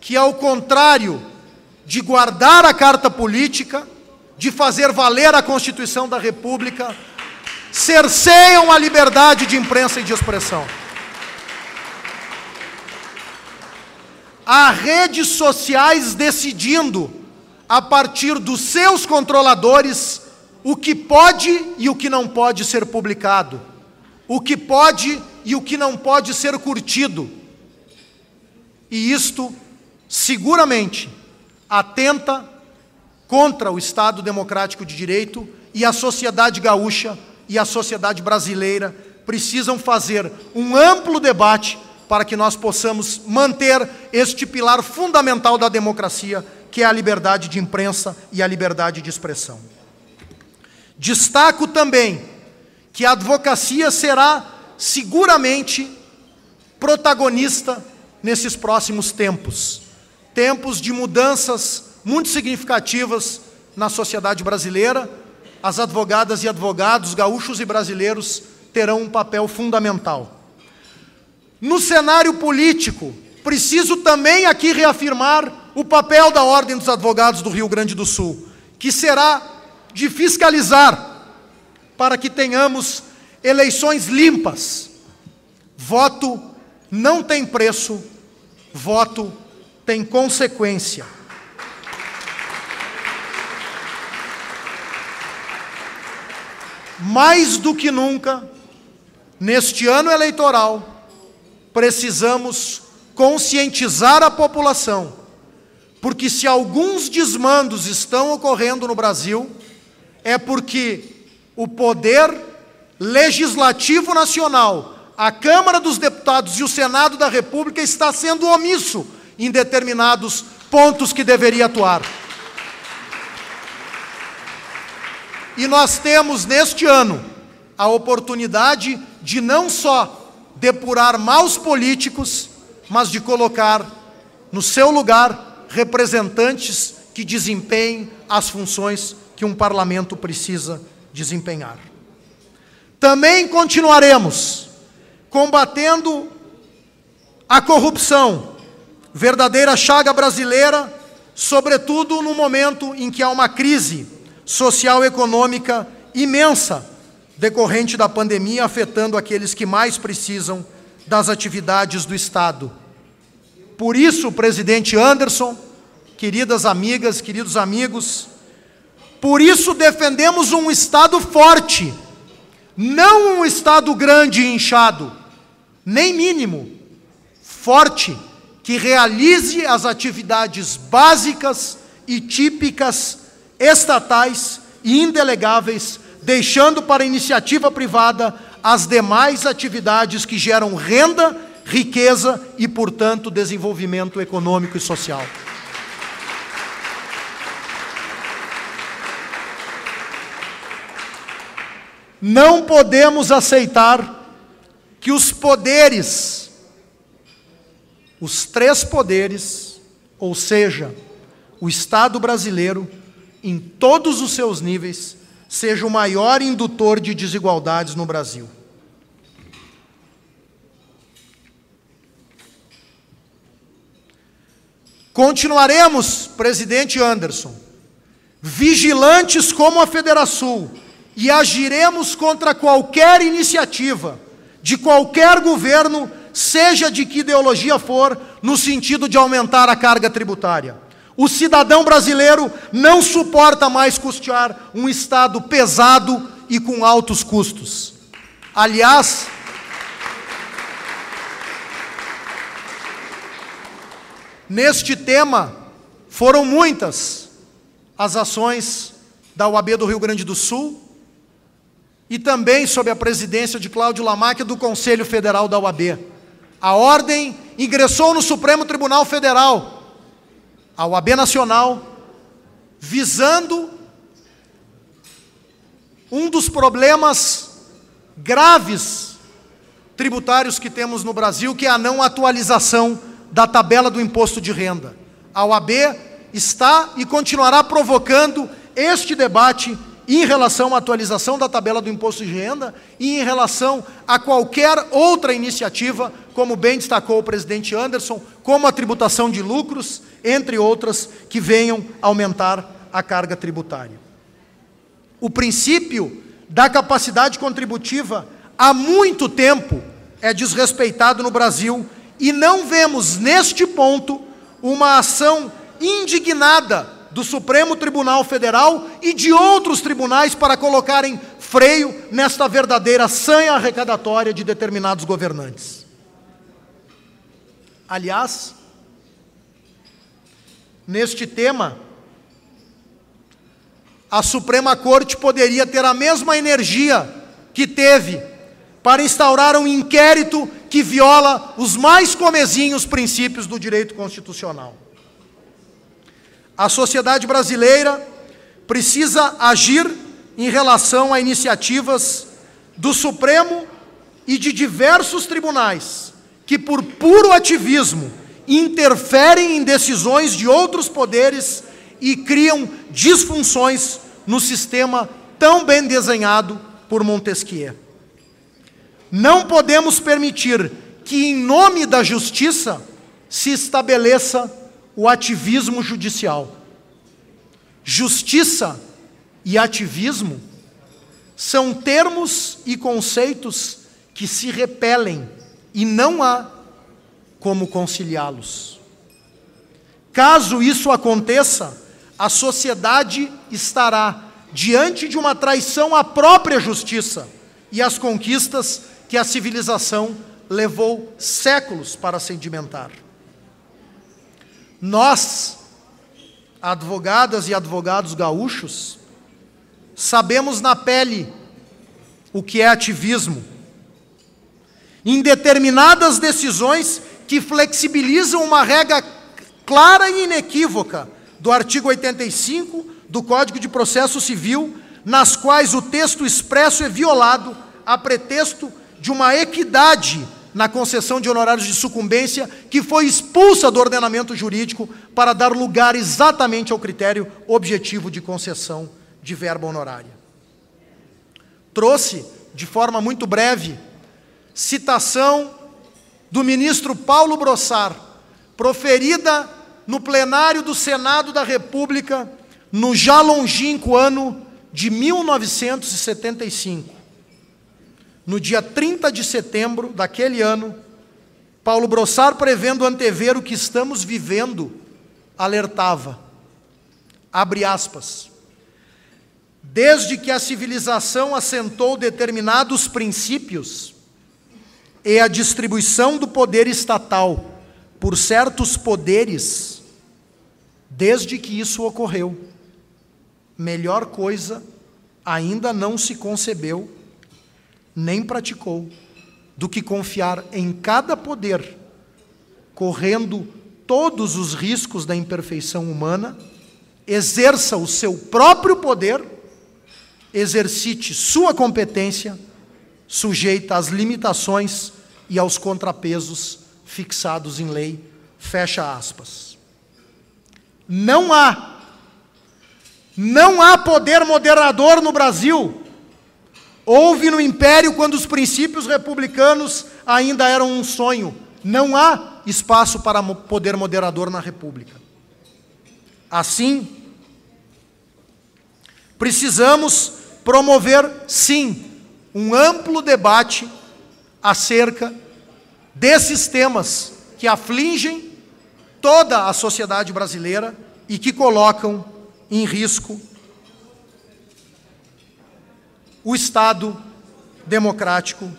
que, ao contrário de guardar a carta política, de fazer valer a Constituição da República, cerceiam a liberdade de imprensa e de expressão. Há redes sociais decidindo, a partir dos seus controladores, o que pode e o que não pode ser publicado, o que pode e o que não pode ser curtido. E isto, seguramente, atenta contra o Estado democrático de direito e a sociedade gaúcha e a sociedade brasileira precisam fazer um amplo debate para que nós possamos manter este pilar fundamental da democracia, que é a liberdade de imprensa e a liberdade de expressão. Destaco também que a advocacia será seguramente protagonista nesses próximos tempos tempos de mudanças muito significativas na sociedade brasileira. As advogadas e advogados, gaúchos e brasileiros, terão um papel fundamental. No cenário político, preciso também aqui reafirmar o papel da Ordem dos Advogados do Rio Grande do Sul, que será de fiscalizar para que tenhamos eleições limpas. Voto não tem preço, voto tem consequência. Mais do que nunca, neste ano eleitoral, precisamos conscientizar a população, porque se alguns desmandos estão ocorrendo no Brasil, é porque o poder legislativo nacional, a Câmara dos Deputados e o Senado da República está sendo omisso em determinados pontos que deveria atuar. E nós temos neste ano a oportunidade de não só depurar maus políticos, mas de colocar no seu lugar representantes que desempenhem as funções que um parlamento precisa desempenhar. Também continuaremos combatendo a corrupção, verdadeira chaga brasileira, sobretudo no momento em que há uma crise social e econômica imensa decorrente da pandemia afetando aqueles que mais precisam das atividades do Estado. Por isso, presidente Anderson, queridas amigas, queridos amigos, por isso defendemos um Estado forte, não um Estado grande e inchado, nem mínimo, forte, que realize as atividades básicas e típicas estatais e indelegáveis deixando para iniciativa privada as demais atividades que geram renda, riqueza e, portanto, desenvolvimento econômico e social. Não podemos aceitar que os poderes, os três poderes, ou seja, o Estado brasileiro, em todos os seus níveis, seja o maior indutor de desigualdades no Brasil. Continuaremos, presidente Anderson, vigilantes como a Federação e agiremos contra qualquer iniciativa de qualquer governo, seja de que ideologia for, no sentido de aumentar a carga tributária. O cidadão brasileiro não suporta mais custear um Estado pesado e com altos custos. Aliás, neste tema foram muitas as ações da UAB do Rio Grande do Sul e também sob a presidência de Cláudio Lamac do Conselho Federal da UAB. A ordem ingressou no Supremo Tribunal Federal a UAB Nacional, visando um dos problemas graves tributários que temos no Brasil, que é a não atualização da tabela do imposto de renda. A OAB está e continuará provocando este debate em relação à atualização da tabela do imposto de renda e em relação a qualquer outra iniciativa, como bem destacou o presidente Anderson, como a tributação de lucros, entre outras, que venham aumentar a carga tributária. O princípio da capacidade contributiva há muito tempo é desrespeitado no Brasil e não vemos neste ponto uma ação indignada do Supremo Tribunal Federal e de outros tribunais para colocarem freio nesta verdadeira sanha arrecadatória de determinados governantes. Aliás, neste tema, a Suprema Corte poderia ter a mesma energia que teve para instaurar um inquérito que viola os mais comezinhos princípios do direito constitucional. A sociedade brasileira precisa agir em relação a iniciativas do Supremo e de diversos tribunais que, por puro ativismo, interferem em decisões de outros poderes e criam disfunções no sistema tão bem desenhado por Montesquieu. Não podemos permitir que, em nome da justiça, se estabeleça o ativismo judicial. Justiça e ativismo são termos e conceitos que se repelem e não há como conciliá-los. Caso isso aconteça, a sociedade estará diante de uma traição à própria justiça e às conquistas que a civilização levou séculos para sedimentar. Nós, advogadas e advogados gaúchos, sabemos na pele o que é ativismo. Em determinadas decisões que flexibilizam uma regra clara e inequívoca do artigo 85 do Código de Processo Civil, nas quais o texto expresso é violado a pretexto de uma equidade na concessão de honorários de sucumbência, que foi expulsa do ordenamento jurídico para dar lugar exatamente ao critério objetivo de concessão de verba honorária. Trouxe, de forma muito breve, citação do ministro Paulo Brossar, proferida no plenário do Senado da República no já longínquo ano de 1975 no dia 30 de setembro daquele ano, Paulo Brossar, prevendo antever o que estamos vivendo, alertava, abre aspas, desde que a civilização assentou determinados princípios e a distribuição do poder estatal por certos poderes, desde que isso ocorreu, melhor coisa ainda não se concebeu nem praticou, do que confiar em cada poder, correndo todos os riscos da imperfeição humana, exerça o seu próprio poder, exercite sua competência, sujeita às limitações e aos contrapesos fixados em lei. Fecha aspas. Não há, não há poder moderador no Brasil Houve no império quando os princípios republicanos ainda eram um sonho. Não há espaço para poder moderador na república. Assim, precisamos promover, sim, um amplo debate acerca desses temas que afligem toda a sociedade brasileira e que colocam em risco o Estado democrático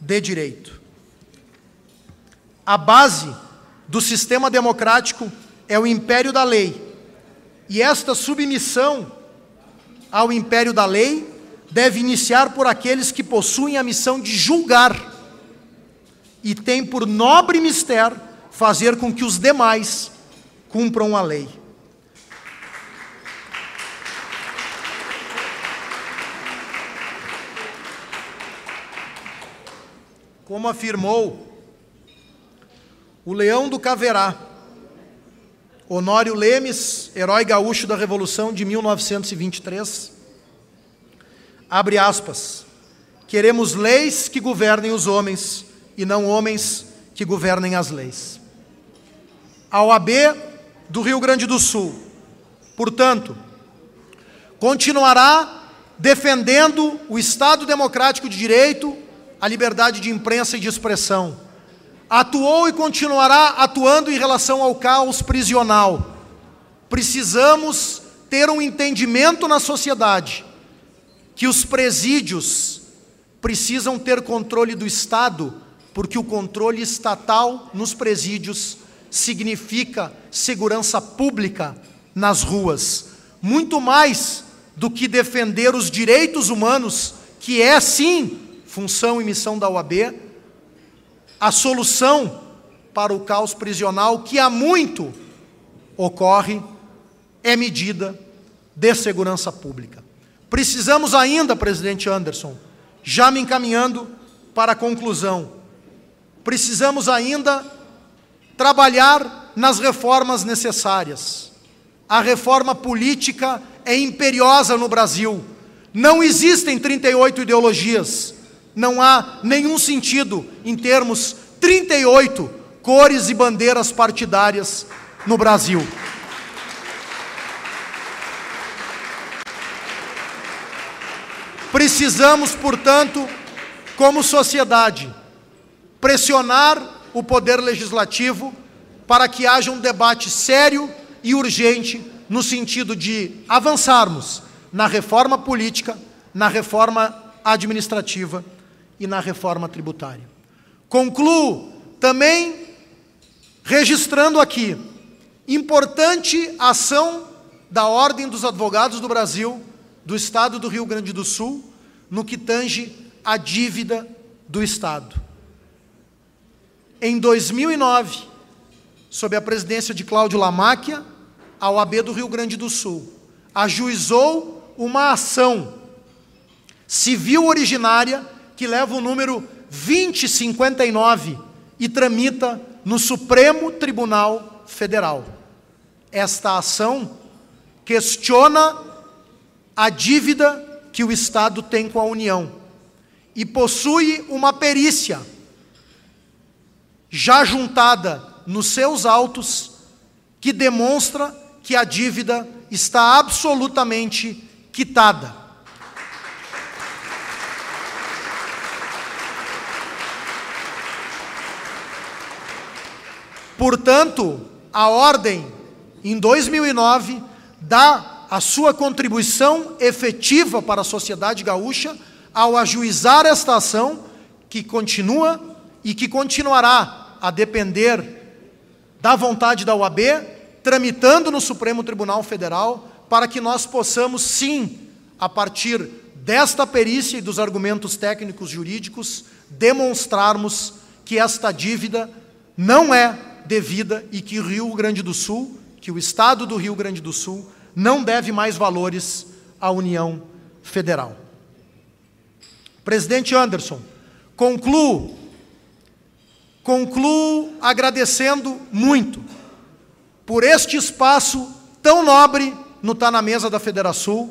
de direito. A base do sistema democrático é o império da lei. E esta submissão ao império da lei deve iniciar por aqueles que possuem a missão de julgar e tem por nobre mistério fazer com que os demais cumpram a lei. Como afirmou o leão do Caverá, Honório Lemes, herói gaúcho da Revolução de 1923, abre aspas, queremos leis que governem os homens e não homens que governem as leis. A OAB do Rio Grande do Sul, portanto, continuará defendendo o Estado democrático de direito, a liberdade de imprensa e de expressão. Atuou e continuará atuando em relação ao caos prisional. Precisamos ter um entendimento na sociedade que os presídios precisam ter controle do Estado porque o controle estatal nos presídios significa segurança pública nas ruas, muito mais do que defender os direitos humanos, que é sim função e missão da UAB, a solução para o caos prisional que há muito ocorre é medida de segurança pública. Precisamos ainda, presidente Anderson, já me encaminhando para a conclusão, precisamos ainda trabalhar nas reformas necessárias. A reforma política é imperiosa no Brasil. Não existem 38 ideologias. Não há nenhum sentido em termos 38 cores e bandeiras partidárias no Brasil. Precisamos, portanto, como sociedade, pressionar o poder legislativo para que haja um debate sério e urgente no sentido de avançarmos na reforma política, na reforma administrativa e na reforma tributária. Concluo também registrando aqui importante ação da Ordem dos Advogados do Brasil, do Estado do Rio Grande do Sul, no que tange a dívida do Estado. Em 2009, sob a presidência de Cláudio Lamáquia, a OAB do Rio Grande do Sul ajuizou uma ação civil originária que leva o número 2059 e tramita no Supremo Tribunal Federal. Esta ação questiona a dívida que o Estado tem com a União e possui uma perícia já juntada nos seus autos, que demonstra que a dívida está absolutamente quitada. Portanto, a ordem, em 2009, dá a sua contribuição efetiva para a sociedade gaúcha ao ajuizar esta ação, que continua e que continuará a depender da vontade da UAB, tramitando no Supremo Tribunal Federal, para que nós possamos, sim, a partir desta perícia e dos argumentos técnicos jurídicos, demonstrarmos que esta dívida não é devida e que o Rio Grande do Sul, que o Estado do Rio Grande do Sul, não deve mais valores à União Federal. Presidente Anderson, concluo Concluo agradecendo muito por este espaço tão nobre no Tá na Mesa da Federação,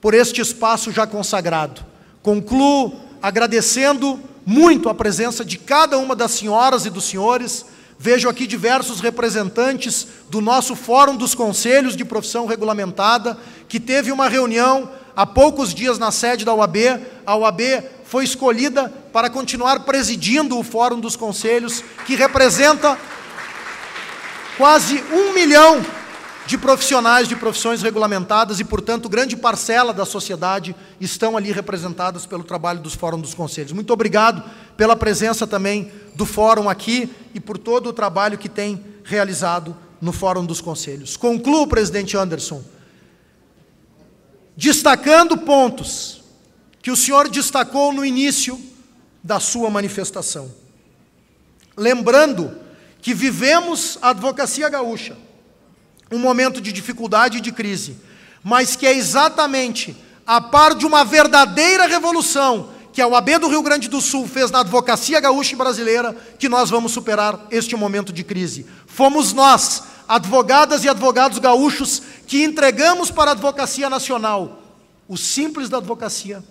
por este espaço já consagrado. Concluo agradecendo muito a presença de cada uma das senhoras e dos senhores. Vejo aqui diversos representantes do nosso Fórum dos Conselhos de Profissão Regulamentada, que teve uma reunião há poucos dias na sede da UAB. A UAB foi escolhida para continuar presidindo o Fórum dos Conselhos, que representa quase um milhão de profissionais de profissões regulamentadas e, portanto, grande parcela da sociedade estão ali representadas pelo trabalho dos Fóruns dos Conselhos. Muito obrigado pela presença também do Fórum aqui e por todo o trabalho que tem realizado no Fórum dos Conselhos. Concluo, presidente Anderson, destacando pontos que o senhor destacou no início da sua manifestação. Lembrando que vivemos a advocacia gaúcha, um momento de dificuldade e de crise, mas que é exatamente a par de uma verdadeira revolução que a UAB do Rio Grande do Sul fez na advocacia gaúcha e brasileira, que nós vamos superar este momento de crise. Fomos nós, advogadas e advogados gaúchos, que entregamos para a advocacia nacional o simples da advocacia,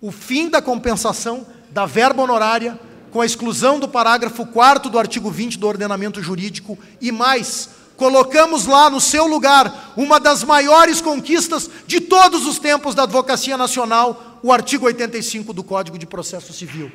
o fim da compensação da verba honorária, com a exclusão do parágrafo 4 do artigo 20 do ordenamento jurídico e mais, colocamos lá no seu lugar uma das maiores conquistas de todos os tempos da advocacia nacional, o artigo 85 do Código de Processo Civil.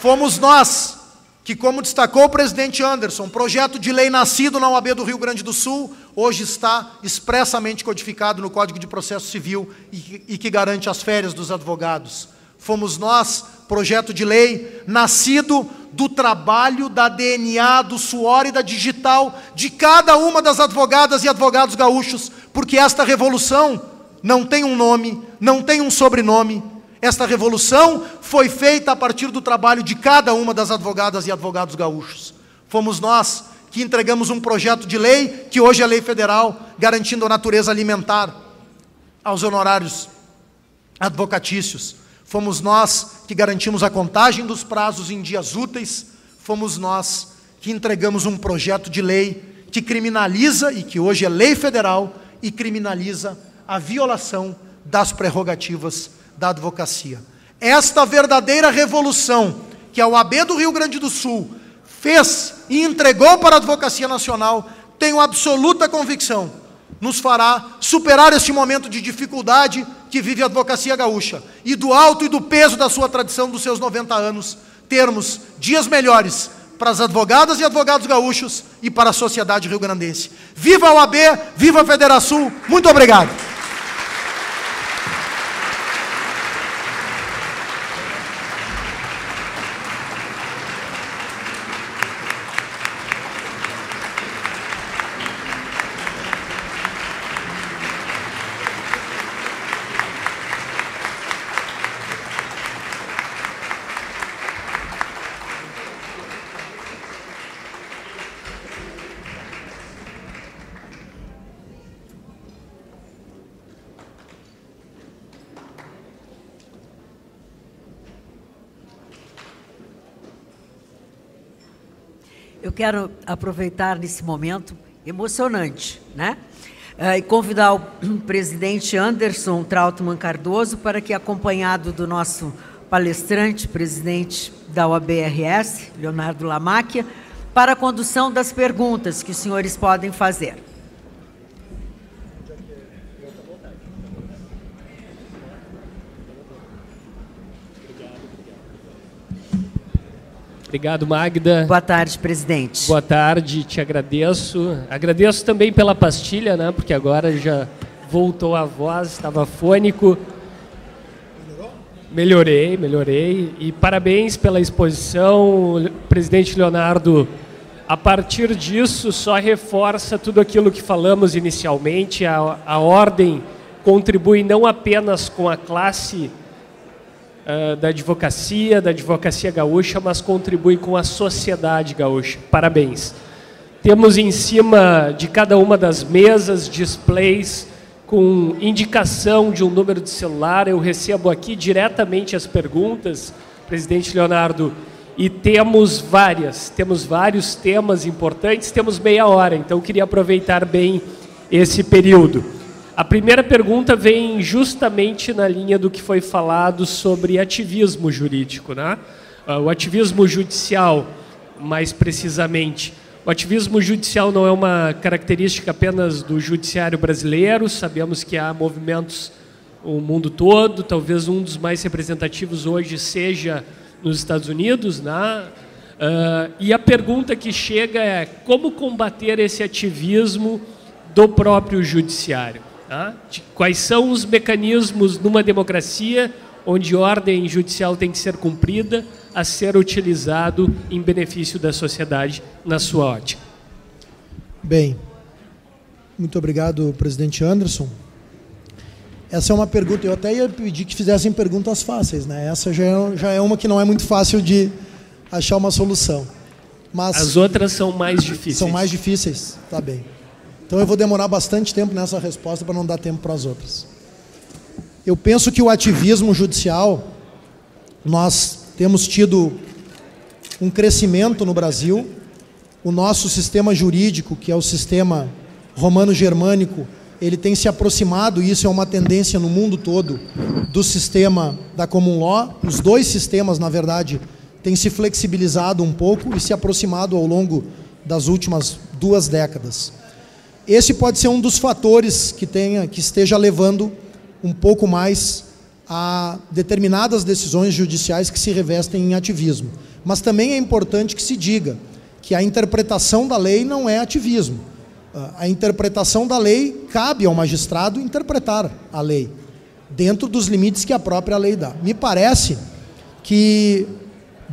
Fomos nós que, como destacou o presidente Anderson, projeto de lei nascido na OAB do Rio Grande do Sul, hoje está expressamente codificado no Código de Processo Civil e, e que garante as férias dos advogados. Fomos nós, projeto de lei nascido do trabalho, da DNA, do suor e da digital de cada uma das advogadas e advogados gaúchos, porque esta revolução não tem um nome, não tem um sobrenome, esta revolução foi feita a partir do trabalho de cada uma das advogadas e advogados gaúchos. Fomos nós que entregamos um projeto de lei, que hoje é lei federal, garantindo a natureza alimentar aos honorários advocatícios. Fomos nós que garantimos a contagem dos prazos em dias úteis. Fomos nós que entregamos um projeto de lei que criminaliza, e que hoje é lei federal, e criminaliza a violação das prerrogativas da advocacia. Esta verdadeira revolução que a OAB do Rio Grande do Sul fez e entregou para a Advocacia Nacional, tenho absoluta convicção, nos fará superar este momento de dificuldade que vive a advocacia gaúcha e do alto e do peso da sua tradição dos seus 90 anos, termos dias melhores para as advogadas e advogados gaúchos e para a sociedade rio-grandense. Viva a OAB, viva a Federação, muito obrigado. Quero aproveitar nesse momento emocionante, né? Uh, e convidar o presidente Anderson Trautmann Cardoso para que, acompanhado do nosso palestrante, presidente da OABRS, Leonardo Lamáquia, para a condução das perguntas que os senhores podem fazer. Obrigado, Magda. Boa tarde, presidente. Boa tarde, te agradeço. Agradeço também pela pastilha, né? Porque agora já voltou a voz, estava fônico. Melhorou? Melhorei, melhorei. E parabéns pela exposição, presidente Leonardo. A partir disso, só reforça tudo aquilo que falamos inicialmente. A, a ordem contribui não apenas com a classe uh, da advocacia, da advocacia gaúcha, mas contribui com a sociedade gaúcha. Parabéns. Temos em cima de cada uma das mesas displays com indicação de um número de celular. Eu recebo aqui diretamente as perguntas, presidente Leonardo, e temos várias, temos vários temas importantes, temos meia hora, então queria aproveitar bem esse período. A primeira pergunta vem justamente na linha do que foi falado sobre ativismo jurídico, né? Ah, o ativismo judicial, mais precisamente. O ativismo judicial não é uma característica apenas do judiciário brasileiro, sabemos que há movimentos no mundo todo, talvez um dos mais representativos hoje seja nos Estados Unidos, né? Uh, e a pergunta que chega é como combater esse ativismo do próprio judiciário? Tá? De quais são os mecanismos numa democracia onde ordem judicial tem que ser cumprida, a ser utilizado em benefício da sociedade, na sua ótica. Bem, muito obrigado, presidente Anderson. Essa é uma pergunta, eu até ia pedir que fizessem perguntas fáceis, né? Essa já é, já é uma que não é muito fácil de achar uma solução. Mas As outras são mais difíceis. São mais difíceis, tá bem. Então eu vou demorar bastante tempo nessa resposta para não dar tempo para as outras. Eu penso que o ativismo judicial, nós temos tido um crescimento no Brasil. O nosso sistema jurídico, que é o sistema romano-germânico, ele tem se aproximado, e isso é uma tendência no mundo todo, do sistema da common law. Os dois sistemas, na verdade, têm se flexibilizado um pouco e se aproximado ao longo das últimas duas décadas. Esse pode ser um dos fatores que tenha, que esteja levando um pouco mais a determinadas decisões judiciais que se revestem em ativismo. Mas também é importante que se diga que a interpretação da lei não é ativismo. A interpretação da lei cabe ao magistrado interpretar a lei dentro dos limites que a própria lei dá. Me parece que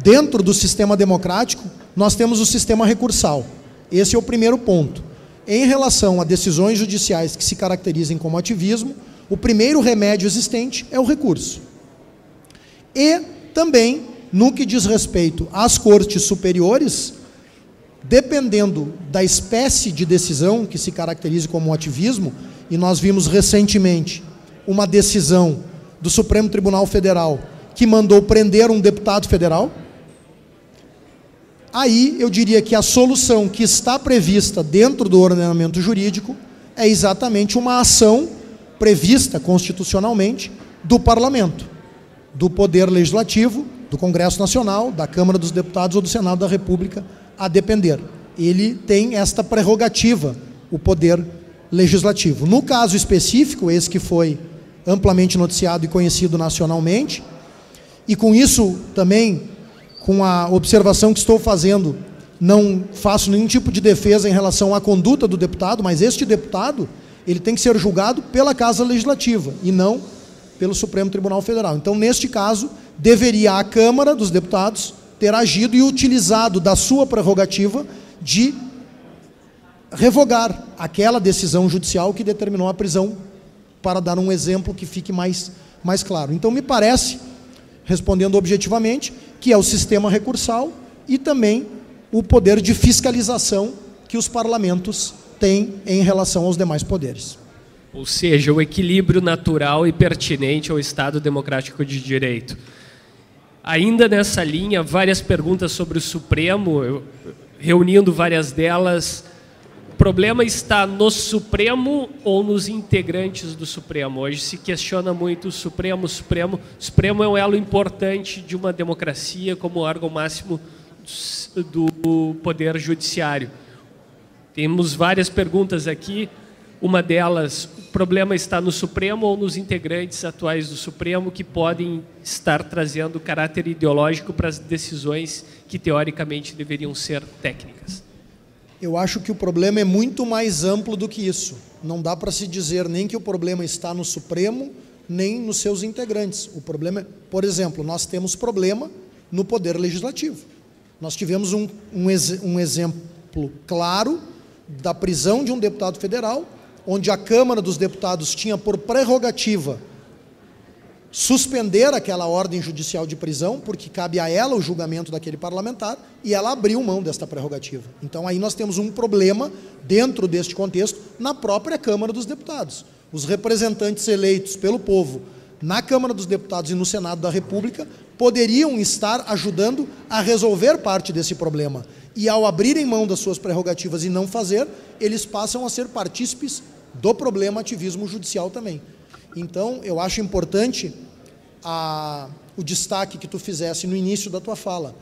dentro do sistema democrático nós temos o sistema recursal. Esse é o primeiro ponto. Em relação a decisões judiciais que se caracterizem como ativismo, o primeiro remédio existente é o recurso. E também, no que diz respeito às cortes superiores, dependendo da espécie de decisão que se caracterize como ativismo, e nós vimos recentemente uma decisão do Supremo Tribunal Federal que mandou prender um deputado federal, aí eu diria que a solução que está prevista dentro do ordenamento jurídico é exatamente uma ação prevista constitucionalmente do parlamento, do poder legislativo, do Congresso Nacional, da Câmara dos Deputados ou do Senado da República, a depender. Ele tem esta prerrogativa, o poder legislativo. No caso específico, esse que foi amplamente noticiado e conhecido nacionalmente, e com isso também com a observação que estou fazendo, não faço nenhum tipo de defesa em relação à conduta do deputado, mas este deputado, ele tem que ser julgado pela Casa Legislativa e não pelo Supremo Tribunal Federal. Então, neste caso, deveria a Câmara dos Deputados ter agido e utilizado da sua prerrogativa de revogar aquela decisão judicial que determinou a prisão, para dar um exemplo que fique mais, mais claro. Então, me parece, respondendo objetivamente, que é o sistema recursal e também o poder de fiscalização que os parlamentos têm em relação aos demais poderes. Ou seja, o equilíbrio natural e pertinente ao Estado democrático de direito. Ainda nessa linha, várias perguntas sobre o Supremo, eu, reunindo várias delas. Problema está no Supremo ou nos integrantes do Supremo? Hoje se questiona muito o Supremo. O Supremo, o Supremo é um elo importante de uma democracia como órgão máximo do Poder Judiciário. Temos várias perguntas aqui. Uma delas, o problema está no Supremo ou nos integrantes atuais do Supremo que podem estar trazendo caráter ideológico para as decisões que teoricamente deveriam ser técnicas? Eu acho que o problema é muito mais amplo do que isso. Não dá para se dizer nem que o problema está no Supremo, nem nos seus integrantes. O problema é, por exemplo, nós temos problema no Poder Legislativo. Nós tivemos um, um, um exemplo claro da prisão de um deputado federal onde a Câmara dos Deputados tinha por prerrogativa suspender aquela ordem judicial de prisão, porque cabe a ela o julgamento daquele parlamentar, e ela abriu mão desta prerrogativa. Então aí nós temos um problema dentro deste contexto na própria Câmara dos Deputados. Os representantes eleitos pelo povo na Câmara dos Deputados e no Senado da República poderiam estar ajudando a resolver parte desse problema. E ao abrirem mão das suas prerrogativas e não fazer, eles passam a ser partícipes do problema ativismo judicial também. Então, eu acho importante a, o destaque que tu fizesse no início da tua fala.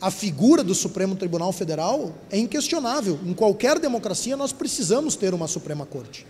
A figura do Supremo Tribunal Federal é inquestionável. Em qualquer democracia, nós precisamos ter uma Suprema Corte.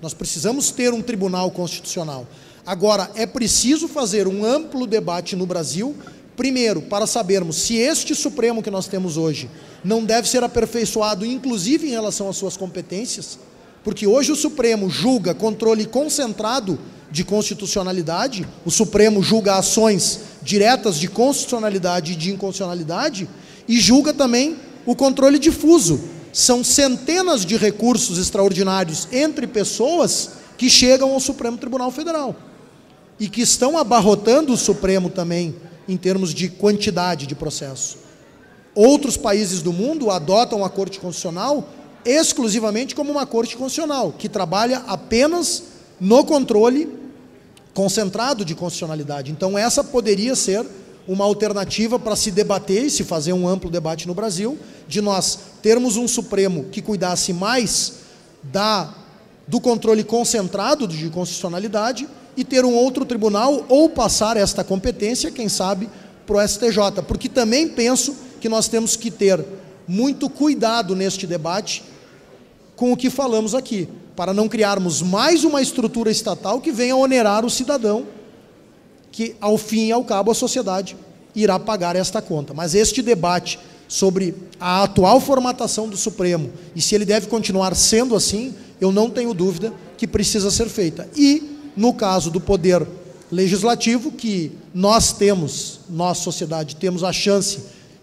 Nós precisamos ter um tribunal constitucional. Agora, é preciso fazer um amplo debate no Brasil, primeiro, para sabermos se este Supremo que nós temos hoje não deve ser aperfeiçoado, inclusive em relação às suas competências, Porque hoje o Supremo julga controle concentrado de constitucionalidade, o Supremo julga ações diretas de constitucionalidade e de inconstitucionalidade e julga também o controle difuso. São centenas de recursos extraordinários entre pessoas que chegam ao Supremo Tribunal Federal e que estão abarrotando o Supremo também em termos de quantidade de processo. Outros países do mundo adotam a Corte Constitucional exclusivamente como uma Corte Constitucional, que trabalha apenas no controle concentrado de constitucionalidade. Então, essa poderia ser uma alternativa para se debater e se fazer um amplo debate no Brasil, de nós termos um Supremo que cuidasse mais da, do controle concentrado de constitucionalidade e ter um outro tribunal ou passar esta competência, quem sabe, para o STJ. Porque também penso que nós temos que ter muito cuidado neste debate com o que falamos aqui, para não criarmos mais uma estrutura estatal que venha onerar o cidadão, que ao fim e ao cabo a sociedade irá pagar esta conta. Mas este debate sobre a atual formatação do Supremo e se ele deve continuar sendo assim, eu não tenho dúvida que precisa ser feita. E no caso do poder legislativo, que nós temos, nós sociedade temos a chance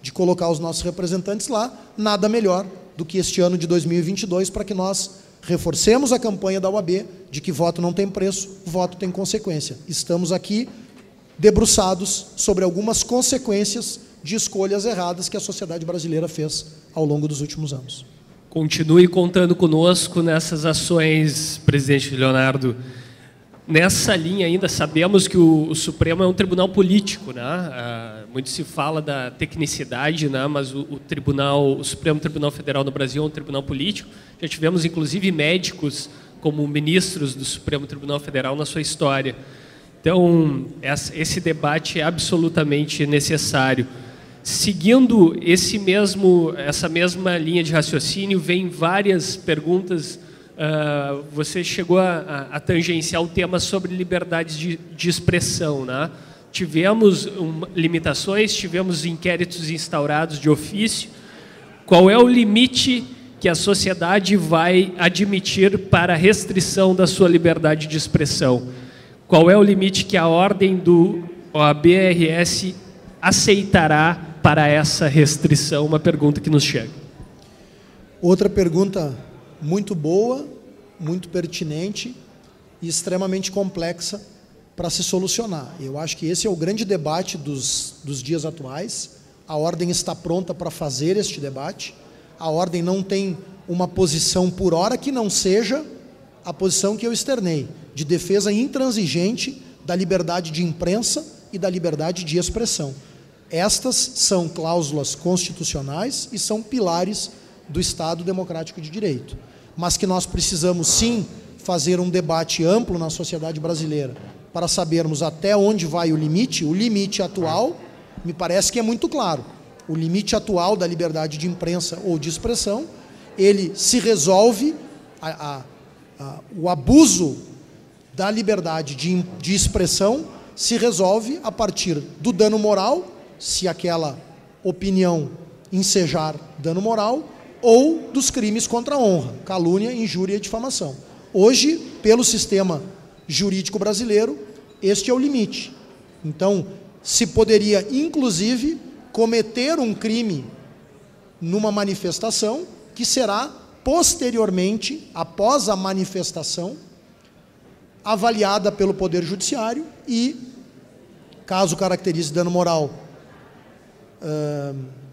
de colocar os nossos representantes lá, nada melhor do que este ano de 2022 para que nós reforcemos a campanha da UAB de que voto não tem preço, voto tem consequência. Estamos aqui debruçados sobre algumas consequências de escolhas erradas que a sociedade brasileira fez ao longo dos últimos anos. Continue contando conosco nessas ações, presidente Leonardo. Nessa linha ainda, sabemos que o, o Supremo é um tribunal político, né? Ah, muito se fala da tecnicidade, né? mas o, o, Tribunal, o Supremo Tribunal Federal no Brasil é um tribunal político. Já tivemos, inclusive, médicos como ministros do Supremo Tribunal Federal na sua história. Então, esse debate é absolutamente necessário. Seguindo esse mesmo, essa mesma linha de raciocínio, vem várias perguntas uh, você chegou a, a, tangenciar o tema sobre liberdade de, de expressão. Né? Tivemos um, limitações, tivemos inquéritos instaurados de ofício. Qual é o limite que a sociedade vai admitir para a restrição da sua liberdade de expressão? Qual é o limite que a ordem do OABRS aceitará para essa restrição? Uma pergunta que nos chega. Outra pergunta muito boa, muito pertinente e extremamente complexa para se solucionar. Eu acho que esse é o grande debate dos, dos dias atuais. A ordem está pronta para fazer este debate. A ordem não tem uma posição por hora que não seja a posição que eu externei, de defesa intransigente da liberdade de imprensa e da liberdade de expressão. Estas são cláusulas constitucionais e são pilares do Estado democrático de direito mas que nós precisamos sim fazer um debate amplo na sociedade brasileira para sabermos até onde vai o limite. O limite atual, me parece que é muito claro. O limite atual da liberdade de imprensa ou de expressão, ele se resolve, a, a, a, o abuso da liberdade de, de expressão se resolve a partir do dano moral, se aquela opinião ensejar dano moral, ou dos crimes contra a honra, calúnia, injúria e difamação. Hoje, pelo sistema jurídico brasileiro, este é o limite. Então, se poderia, inclusive, cometer um crime numa manifestação que será posteriormente, após a manifestação, avaliada pelo Poder Judiciário e, caso caracterize dano moral, uh,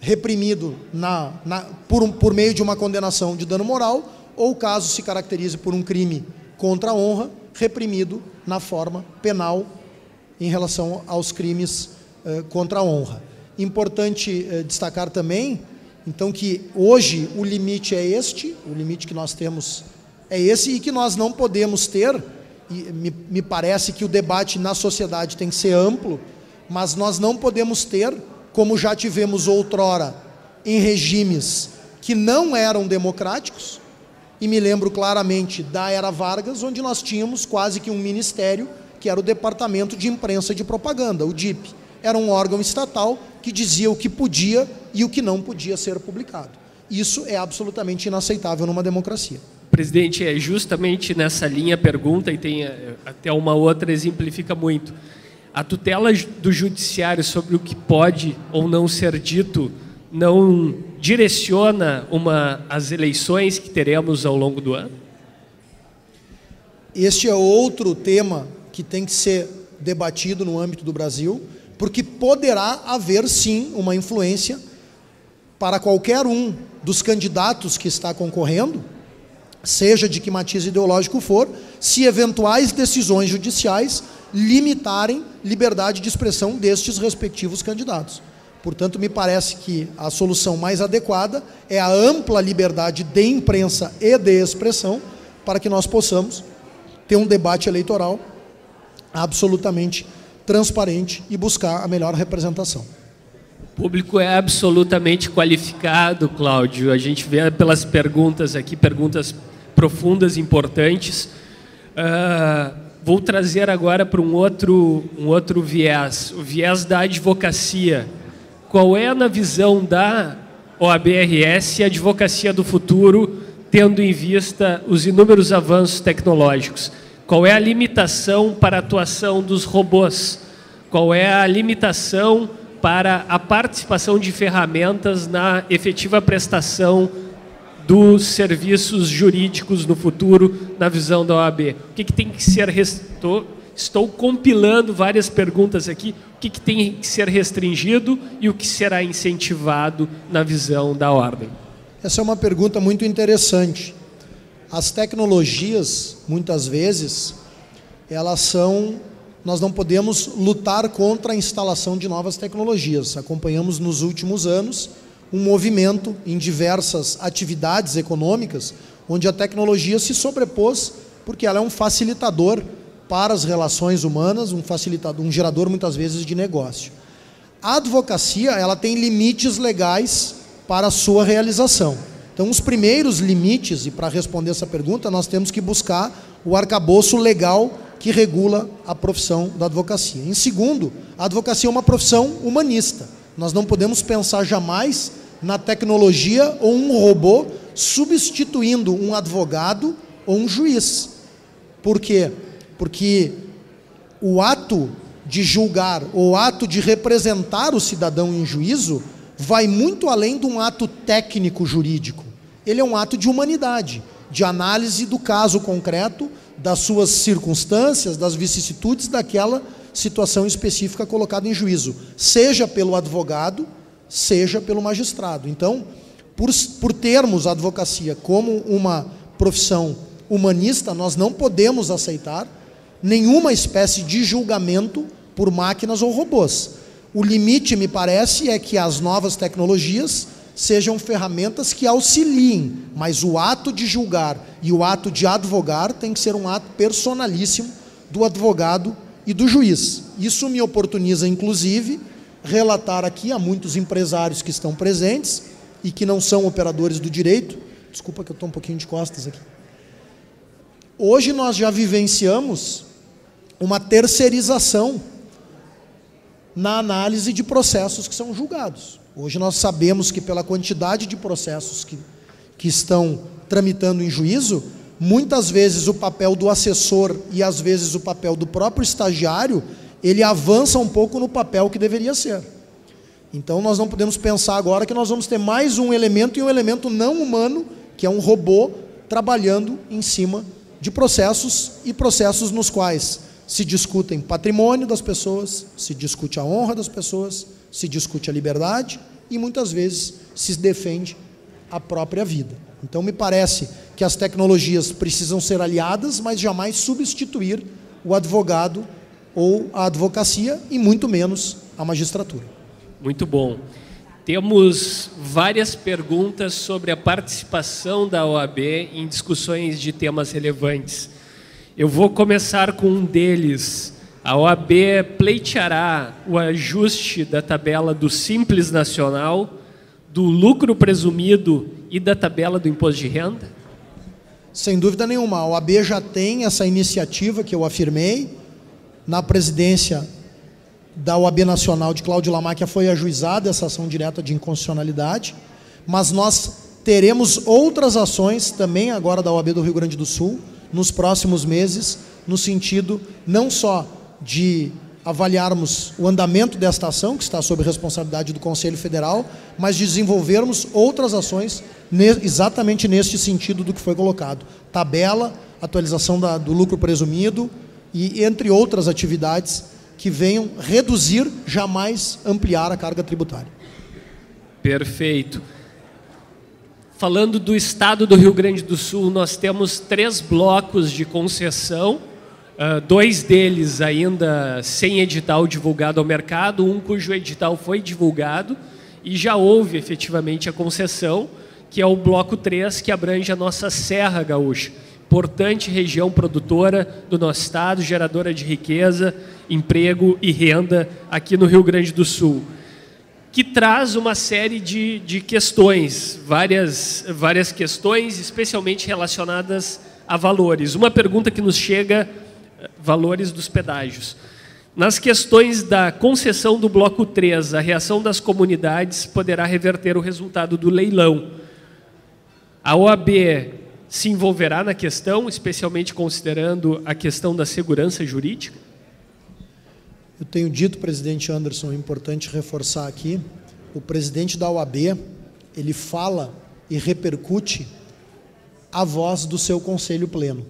reprimido na, na, por, por meio de uma condenação de dano moral, ou caso se caracterize por um crime contra a honra, reprimido na forma penal em relação aos crimes eh, contra a honra. Importante eh, destacar também, então, que hoje o limite é este, o limite que nós temos é esse, e que nós não podemos ter, e me, me parece que o debate na sociedade tem que ser amplo, mas nós não podemos ter como já tivemos outrora em regimes que não eram democráticos, e me lembro claramente da era Vargas, onde nós tínhamos quase que um ministério, que era o Departamento de Imprensa e de Propaganda, o DIP. Era um órgão estatal que dizia o que podia e o que não podia ser publicado. Isso é absolutamente inaceitável numa democracia. Presidente, é justamente nessa linha pergunta, e tem eh, até uma outra, exemplifica muito. A tutela do judiciário sobre o que pode ou não ser dito não direciona uma, as eleições que teremos ao longo do ano? Este é outro tema que tem que ser debatido no âmbito do Brasil, porque poderá haver sim uma influência para qualquer um dos candidatos que está concorrendo, seja de que matiz ideológico for, se eventuais decisões judiciais limitarem liberdade de expressão destes respectivos candidatos. Portanto, me parece que a solução mais adequada é a ampla liberdade de imprensa e de expressão para que nós possamos ter um debate eleitoral absolutamente transparente e buscar a melhor representação. O público é absolutamente qualificado, Cláudio. A gente vê pelas perguntas aqui, perguntas profundas, importantes. Uh, vou trazer agora para um outro, um outro viés, o viés da advocacia. Qual é, na visão da OABRS, a advocacia do futuro, tendo em vista os inúmeros avanços tecnológicos? Qual é a limitação para a atuação dos robôs? Qual é a limitação para a participação de ferramentas na efetiva prestação dos serviços jurídicos no futuro, na visão da OAB? O que, que tem que ser. Estou, estou compilando várias perguntas aqui. O que, que tem que ser restringido e o que será incentivado na visão da ordem? Essa é uma pergunta muito interessante. As tecnologias, muitas vezes, elas são. Nós não podemos lutar contra a instalação de novas tecnologias. Acompanhamos nos últimos anos um movimento em diversas atividades econômicas onde a tecnologia se sobrepôs porque ela é um facilitador para as relações humanas, um facilitador, um gerador muitas vezes de negócio. A advocacia, ela tem limites legais para a sua realização. Então, os primeiros limites, e para responder essa pergunta, nós temos que buscar o arcabouço legal que regula a profissão da advocacia. Em segundo, a advocacia é uma profissão humanista. Nós não podemos pensar jamais na tecnologia ou um robô substituindo um advogado ou um juiz. Por quê? Porque o ato de julgar, o ato de representar o cidadão em juízo, vai muito além de um ato técnico jurídico ele é um ato de humanidade, de análise do caso concreto, das suas circunstâncias, das vicissitudes daquela situação específica colocada em juízo, seja pelo advogado, seja pelo magistrado. Então, por, por termos a advocacia como uma profissão humanista, nós não podemos aceitar nenhuma espécie de julgamento por máquinas ou robôs. O limite, me parece, é que as novas tecnologias sejam ferramentas que auxiliem, mas o ato de julgar e o ato de advogar tem que ser um ato personalíssimo do advogado e do juiz. Isso me oportuniza, inclusive, relatar aqui a muitos empresários que estão presentes e que não são operadores do direito. Desculpa que eu estou um pouquinho de costas aqui. Hoje nós já vivenciamos uma terceirização na análise de processos que são julgados. Hoje nós sabemos que, pela quantidade de processos que, que estão tramitando em juízo, muitas vezes o papel do assessor e às vezes o papel do próprio estagiário, ele avança um pouco no papel que deveria ser. Então nós não podemos pensar agora que nós vamos ter mais um elemento e um elemento não humano, que é um robô trabalhando em cima de processos e processos nos quais se discutem patrimônio das pessoas, se discute a honra das pessoas, se discute a liberdade e muitas vezes se defende a própria vida. Então, me parece que as tecnologias precisam ser aliadas, mas jamais substituir o advogado ou a advocacia e muito menos a magistratura. Muito bom. Temos várias perguntas sobre a participação da OAB em discussões de temas relevantes. Eu vou começar com um deles, a OAB pleiteará o ajuste da tabela do Simples Nacional, do lucro presumido e da tabela do imposto de renda? Sem dúvida nenhuma. A OAB já tem essa iniciativa que eu afirmei. Na presidência da OAB Nacional de Cláudio Lamáquia foi ajuizada essa ação direta de inconstitucionalidade, mas nós teremos outras ações também agora da OAB do Rio Grande do Sul nos próximos meses, no sentido não só de avaliarmos o andamento desta ação, que está sob responsabilidade do Conselho Federal, mas de desenvolvermos outras ações exatamente neste sentido do que foi colocado. Tabela, atualização da, do lucro presumido e entre outras atividades que venham reduzir, jamais ampliar a carga tributária. Perfeito. Falando do estado do Rio Grande do Sul, nós temos três blocos de concessão, uh, dois deles ainda sem edital divulgado ao mercado, um cujo edital foi divulgado e já houve efetivamente a concessão, que é o bloco 3, que abrange a nossa Serra Gaúcha. Importante região produtora do nosso estado, geradora de riqueza, emprego e renda aqui no Rio Grande do Sul que traz uma série de, de questões, várias, várias questões, especialmente relacionadas a valores. Uma pergunta que nos chega, valores dos pedágios. Nas questões da concessão do bloco 3, a reação das comunidades poderá reverter o resultado do leilão. A OAB se envolverá na questão, especialmente considerando a questão da segurança jurídica? Eu tenho dito, presidente Anderson, é importante reforçar aqui, o presidente da OAB, ele fala e repercute a voz do seu conselho pleno.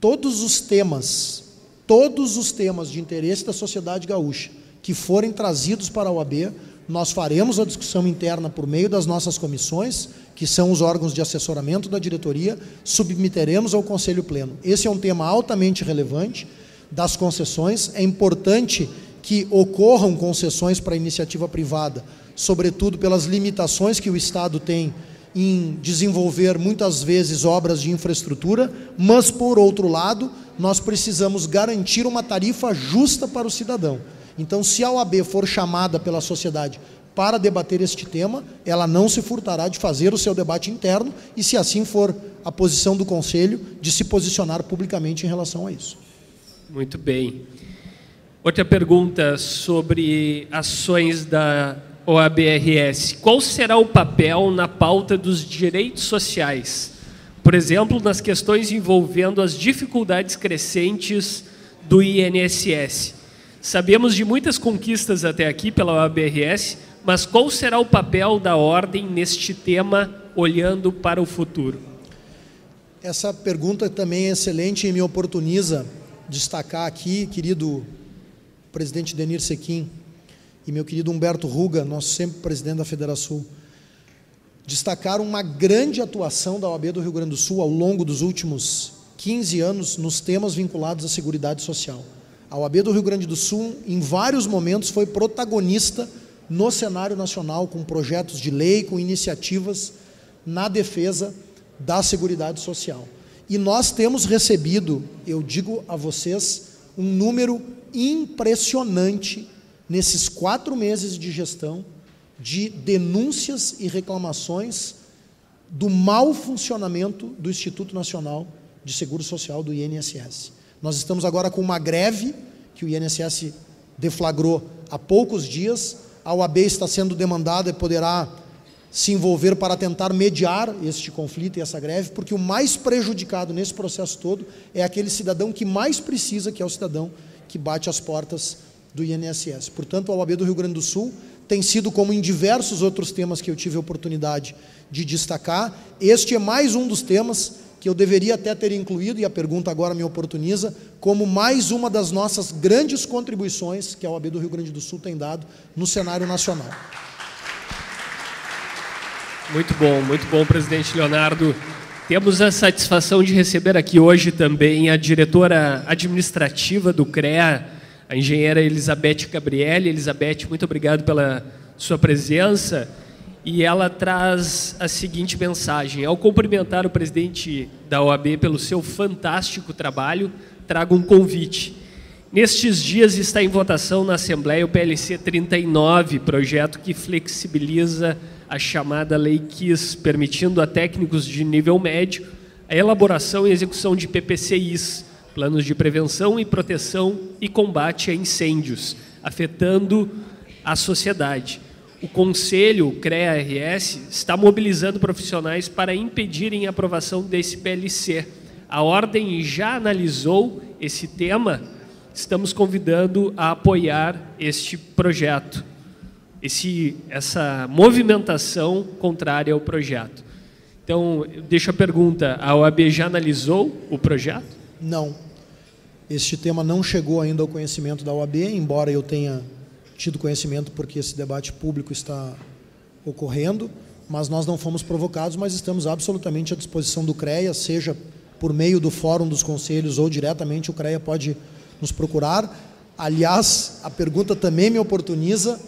Todos os temas, todos os temas de interesse da sociedade gaúcha que forem trazidos para a OAB, nós faremos a discussão interna por meio das nossas comissões, que são os órgãos de assessoramento da diretoria, submeteremos ao Conselho Pleno. Esse é um tema altamente relevante das concessões. É importante que ocorram concessões para iniciativa privada, sobretudo pelas limitações que o Estado tem em desenvolver muitas vezes obras de infraestrutura, mas por outro lado, nós precisamos garantir uma tarifa justa para o cidadão. Então, se a OAB for chamada pela sociedade para debater este tema, ela não se furtará de fazer o seu debate interno e, se assim for a posição do Conselho, de se posicionar publicamente em relação a isso. Muito bem. Outra pergunta sobre ações da OABRS. Qual será o papel na pauta dos direitos sociais? Por exemplo, nas questões envolvendo as dificuldades crescentes do INSS. Sabemos de muitas conquistas até aqui pela OABRS, mas qual será o papel da ordem neste tema, olhando para o futuro? Essa pergunta também é excelente e me oportuniza destacar aqui, querido presidente Denir Sequim e meu querido Humberto Ruga, nosso sempre presidente da Federação, destacaram uma grande atuação da OAB do Rio Grande do Sul ao longo dos últimos 15 anos nos temas vinculados à Seguridade Social. A OAB do Rio Grande do Sul, em vários momentos, foi protagonista no cenário nacional com projetos de lei, com iniciativas na defesa da Seguridade Social. E nós temos recebido, eu digo a vocês, um número impressionante nesses quatro meses de gestão de denúncias e reclamações do mau funcionamento do Instituto Nacional de Seguro Social, do INSS. Nós estamos agora com uma greve que o INSS deflagrou há poucos dias. A OAB está sendo demandada e poderá se envolver para tentar mediar este conflito e essa greve, porque o mais prejudicado nesse processo todo é aquele cidadão que mais precisa, que é o cidadão que bate as portas do INSS. Portanto, a OAB do Rio Grande do Sul tem sido, como em diversos outros temas que eu tive a oportunidade de destacar, este é mais um dos temas que eu deveria até ter incluído, e a pergunta agora me oportuniza, como mais uma das nossas grandes contribuições que a OAB do Rio Grande do Sul tem dado no cenário nacional. Muito bom, muito bom, presidente Leonardo. Temos a satisfação de receber aqui hoje também a diretora administrativa do CREA, a engenheira Elizabeth Gabriele. Elizabeth, muito obrigado pela sua presença. E ela traz a seguinte mensagem: ao cumprimentar o presidente da OAB pelo seu fantástico trabalho, trago um convite. Nestes dias está em votação na Assembleia o PLC 39, projeto que flexibiliza a chamada Lei KIS, permitindo a técnicos de nível médio a elaboração e execução de PPCIs, planos de prevenção e proteção e combate a incêndios, afetando a sociedade. o Conselho, CREA-RS, está mobilizando profissionais para impedirem a aprovação desse PLC. A Ordem já analisou esse tema, estamos convidando a apoiar este projeto, esse, essa movimentação contrária ao projeto. Então, deixo a pergunta, a OAB já analisou o projeto? Não. Este tema não chegou ainda ao conhecimento da OAB, embora eu tenha tido conhecimento porque esse debate público está ocorrendo, mas nós não fomos provocados, mas estamos absolutamente à disposição do CREA, seja por meio do Fórum dos Conselhos ou diretamente o CREA pode nos procurar. Aliás, a pergunta também me oportuniza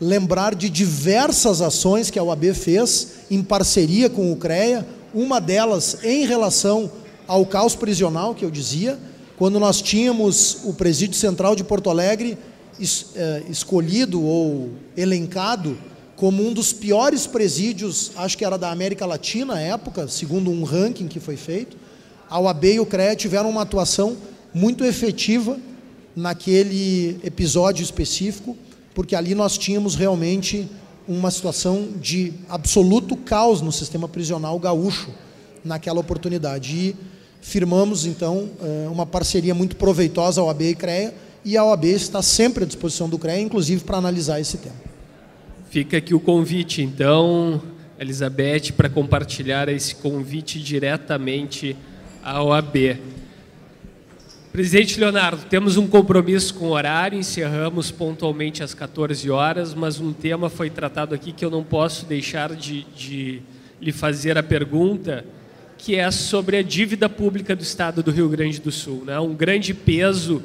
lembrar de diversas ações que a UAB fez em parceria com o CREA, uma delas em relação ao caos prisional, que eu dizia, quando nós tínhamos o Presídio Central de Porto Alegre es, eh, escolhido ou elencado como um dos piores presídios, acho que era da América Latina à época, segundo um ranking que foi feito, a UAB e o CREA tiveram uma atuação muito efetiva naquele episódio específico, porque ali nós tínhamos realmente uma situação de absoluto caos no sistema prisional gaúcho naquela oportunidade. E firmamos, então, eh, uma parceria muito proveitosa ao AB e CREA, e a OAB está sempre à disposição do CREA, inclusive para analisar esse tema. Fica aqui o convite, então, Elizabeth, para compartilhar esse convite diretamente à OAB. Presidente Leonardo, temos um compromisso com o horário, encerramos pontualmente às 14 horas, mas um tema foi tratado aqui que eu não posso deixar de, de lhe fazer a pergunta, que é sobre a dívida pública do Estado do Rio Grande do Sul. Né? Um grande peso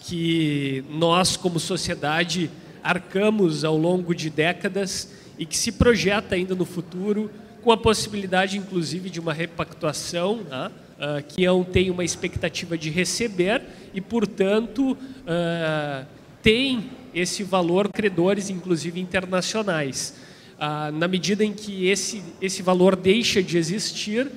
que nós, como sociedade, arcamos ao longo de décadas e que se projeta ainda no futuro, com a possibilidade, inclusive, de uma repactuação, né? uh, que eu tenho uma expectativa de receber e, portanto, uh, tem esse valor credores, inclusive internacionais. Uh, na medida em que esse, esse valor deixa de existir,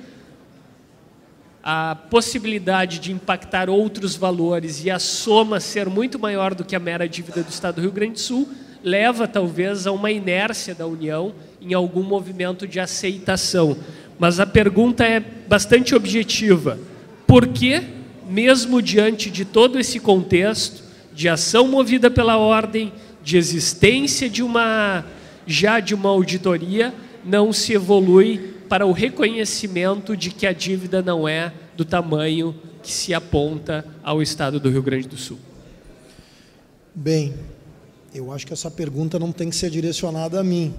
a possibilidade de impactar outros valores e a soma ser muito maior do que a mera dívida do Estado do Rio Grande do Sul, leva talvez a uma inércia da União em algum movimento de aceitação. Mas a pergunta é bastante objetiva. Por que, mesmo diante de todo esse contexto de ação movida pela ordem, de existência de uma já de uma auditoria, não se evolui para o reconhecimento de que a dívida não é do tamanho que se aponta ao Estado do Rio Grande do Sul? Bem, eu acho que essa pergunta não tem que ser direcionada a mim,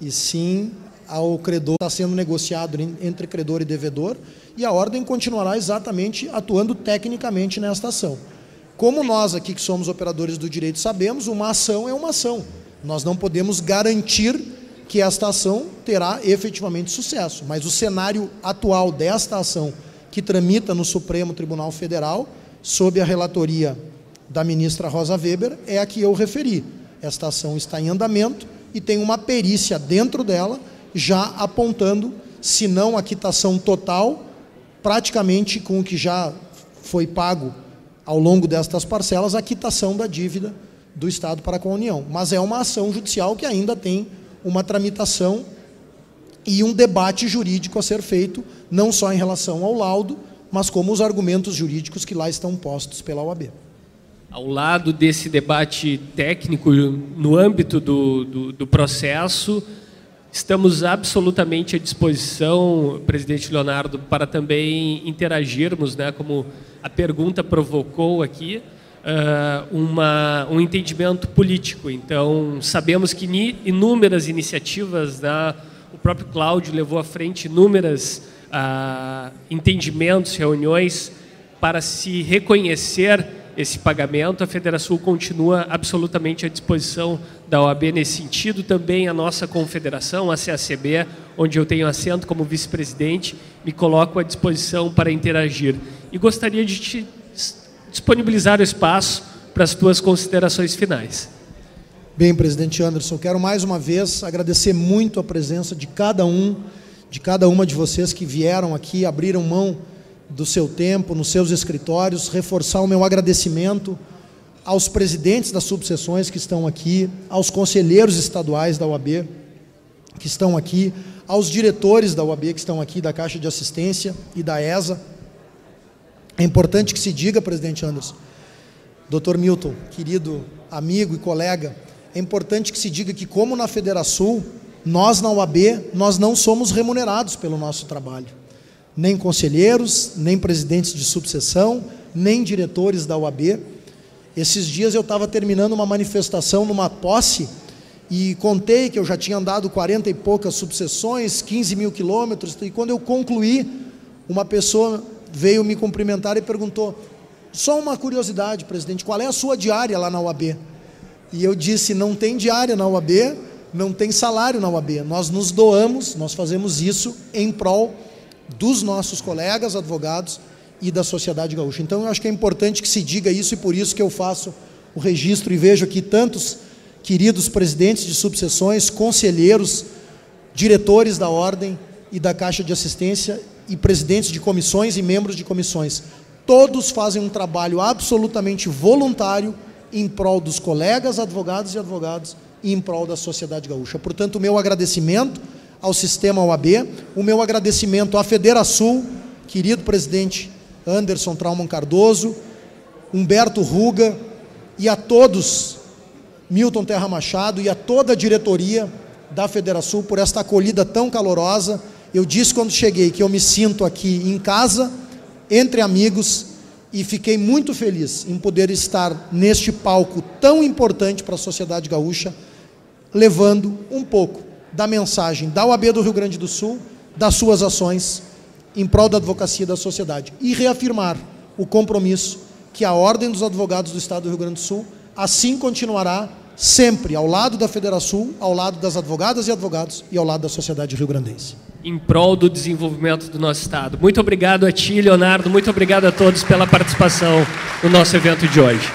e sim ao credor. Está sendo negociado entre credor e devedor, e a ordem continuará exatamente atuando tecnicamente nesta ação. Como nós aqui que somos operadores do direito sabemos, uma ação é uma ação. Nós não podemos garantir que esta ação terá efetivamente sucesso. Mas o cenário atual desta ação, que tramita no Supremo Tribunal Federal, sob a relatoria da ministra Rosa Weber, é a que eu referi. Esta ação está em andamento e tem uma perícia dentro dela, já apontando, se não a quitação total, praticamente com o que já foi pago ao longo destas parcelas, a quitação da dívida do Estado para com a União. Mas é uma ação judicial que ainda tem uma tramitação e um debate jurídico a ser feito, não só em relação ao laudo, mas como os argumentos jurídicos que lá estão postos pela OAB. Ao lado desse debate técnico, no âmbito do, do, do processo, estamos absolutamente à disposição, presidente Leonardo, para também interagirmos, né, como a pergunta provocou aqui, uh, uma, um entendimento político. Então, sabemos que inúmeras iniciativas, né, o próprio Cláudio levou à frente inúmeras uh, entendimentos, reuniões para se reconhecer esse pagamento. A Federação continua absolutamente à disposição da OAB nesse sentido. Também a nossa confederação, a CACB, onde eu tenho assento como vice-presidente, me coloco à disposição para interagir. E gostaria de te disponibilizar o espaço para as tuas considerações finais. Bem, presidente Anderson, quero mais uma vez agradecer muito a presença de cada um, de cada uma de vocês que vieram aqui, abriram mão do seu tempo, nos seus escritórios, reforçar o meu agradecimento aos presidentes das subseções que estão aqui, aos conselheiros estaduais da UAB que estão aqui, aos diretores da UAB que estão aqui, da Caixa de Assistência e da ESA. É importante que se diga, presidente Anderson, doutor Milton, querido amigo e colega, é importante que se diga que, como na Federação, nós na UAB, nós não somos remunerados pelo nosso trabalho. Nem conselheiros, nem presidentes de subseção, nem diretores da UAB. Esses dias eu estava terminando uma manifestação numa posse e contei que eu já tinha andado 40 e poucas subseções, 15 mil quilômetros, e quando eu concluí, uma pessoa veio me cumprimentar e perguntou: só uma curiosidade, presidente, qual é a sua diária lá na UAB? E eu disse: não tem diária na UAB, não tem salário na UAB. Nós nos doamos, nós fazemos isso em prol dos nossos colegas advogados e da sociedade gaúcha. Então eu acho que é importante que se diga isso e por isso que eu faço o registro e vejo aqui tantos queridos presidentes de subseções, conselheiros, diretores da ordem e da Caixa de Assistência e presidentes de comissões e membros de comissões. Todos fazem um trabalho absolutamente voluntário em prol dos colegas advogados e advogados e em prol da sociedade gaúcha. Portanto, o meu agradecimento ao sistema OAB, o meu agradecimento à Federação, querido presidente Anderson Trauman Cardoso, Humberto Ruga e a todos Milton Terra Machado e a toda a diretoria da Federação por esta acolhida tão calorosa. Eu disse quando cheguei que eu me sinto aqui em casa, entre amigos, e fiquei muito feliz em poder estar neste palco tão importante para a sociedade gaúcha, levando um pouco da mensagem da UAB do Rio Grande do Sul, das suas ações em prol da advocacia da sociedade e reafirmar o compromisso que a Ordem dos Advogados do Estado do Rio Grande do Sul assim continuará sempre ao lado da Federação, ao lado das advogadas e advogados e ao lado da sociedade rio-grandense. Em prol do desenvolvimento do nosso Estado. Muito obrigado a ti, Leonardo, muito obrigado a todos pela participação no nosso evento de hoje.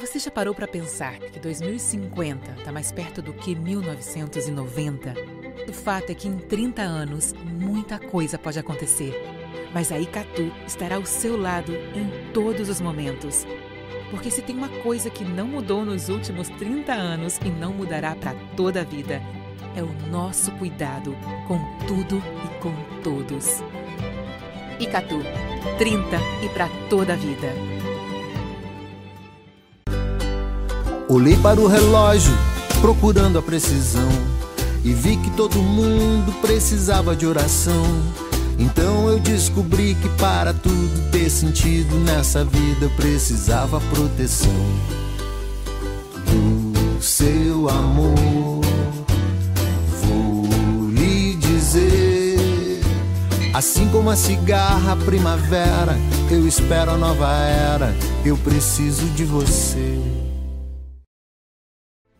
Você já parou para pensar que 2050 está mais perto do que 1990? O fato é que em 30 anos muita coisa pode acontecer, mas a Icatu estará ao seu lado em todos os momentos. Porque se tem uma coisa que não mudou nos últimos 30 anos e não mudará para toda a vida, é o nosso cuidado com tudo e com todos. Icatu, 30 e para toda a vida. Olhei para o relógio, procurando a precisão, e vi que todo mundo precisava de oração. Então eu descobri que para tudo ter sentido nessa vida eu precisava proteção do seu amor. Vou lhe dizer, assim como a cigarra primavera, eu espero a nova era, eu preciso de você.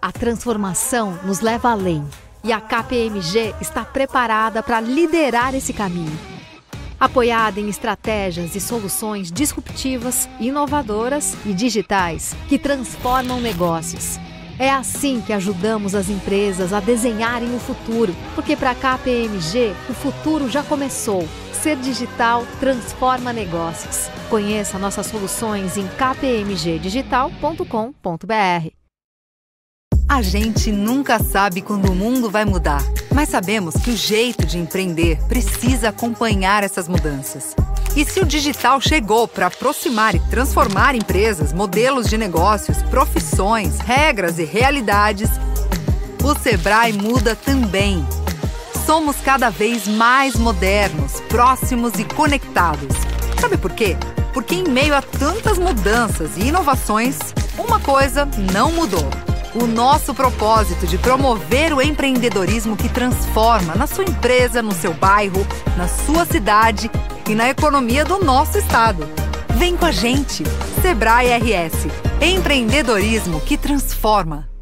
A transformação nos leva além e a KPMG está preparada para liderar esse caminho. apoiada em estratégias e soluções disruptivas, inovadoras e digitais que transformam negócios. É assim que ajudamos as empresas a desenharem o futuro, porque para a KPMG o futuro já começou. Ser digital transforma negócios. Conheça nossas soluções em kpmgdigital.com.br. A gente nunca sabe quando o mundo vai mudar, mas sabemos que o jeito de empreender precisa acompanhar essas mudanças. E se o digital chegou para aproximar e transformar empresas, modelos de negócios, profissões, regras e realidades, o Sebrae muda também. Somos cada vez mais modernos, próximos e conectados. Sabe por quê? Porque em meio a tantas mudanças e inovações, uma coisa não mudou o nosso propósito de promover o empreendedorismo que transforma na sua empresa, no seu bairro, na sua cidade e na economia do nosso estado. Vem com a gente, Sebrae RS. Empreendedorismo que transforma.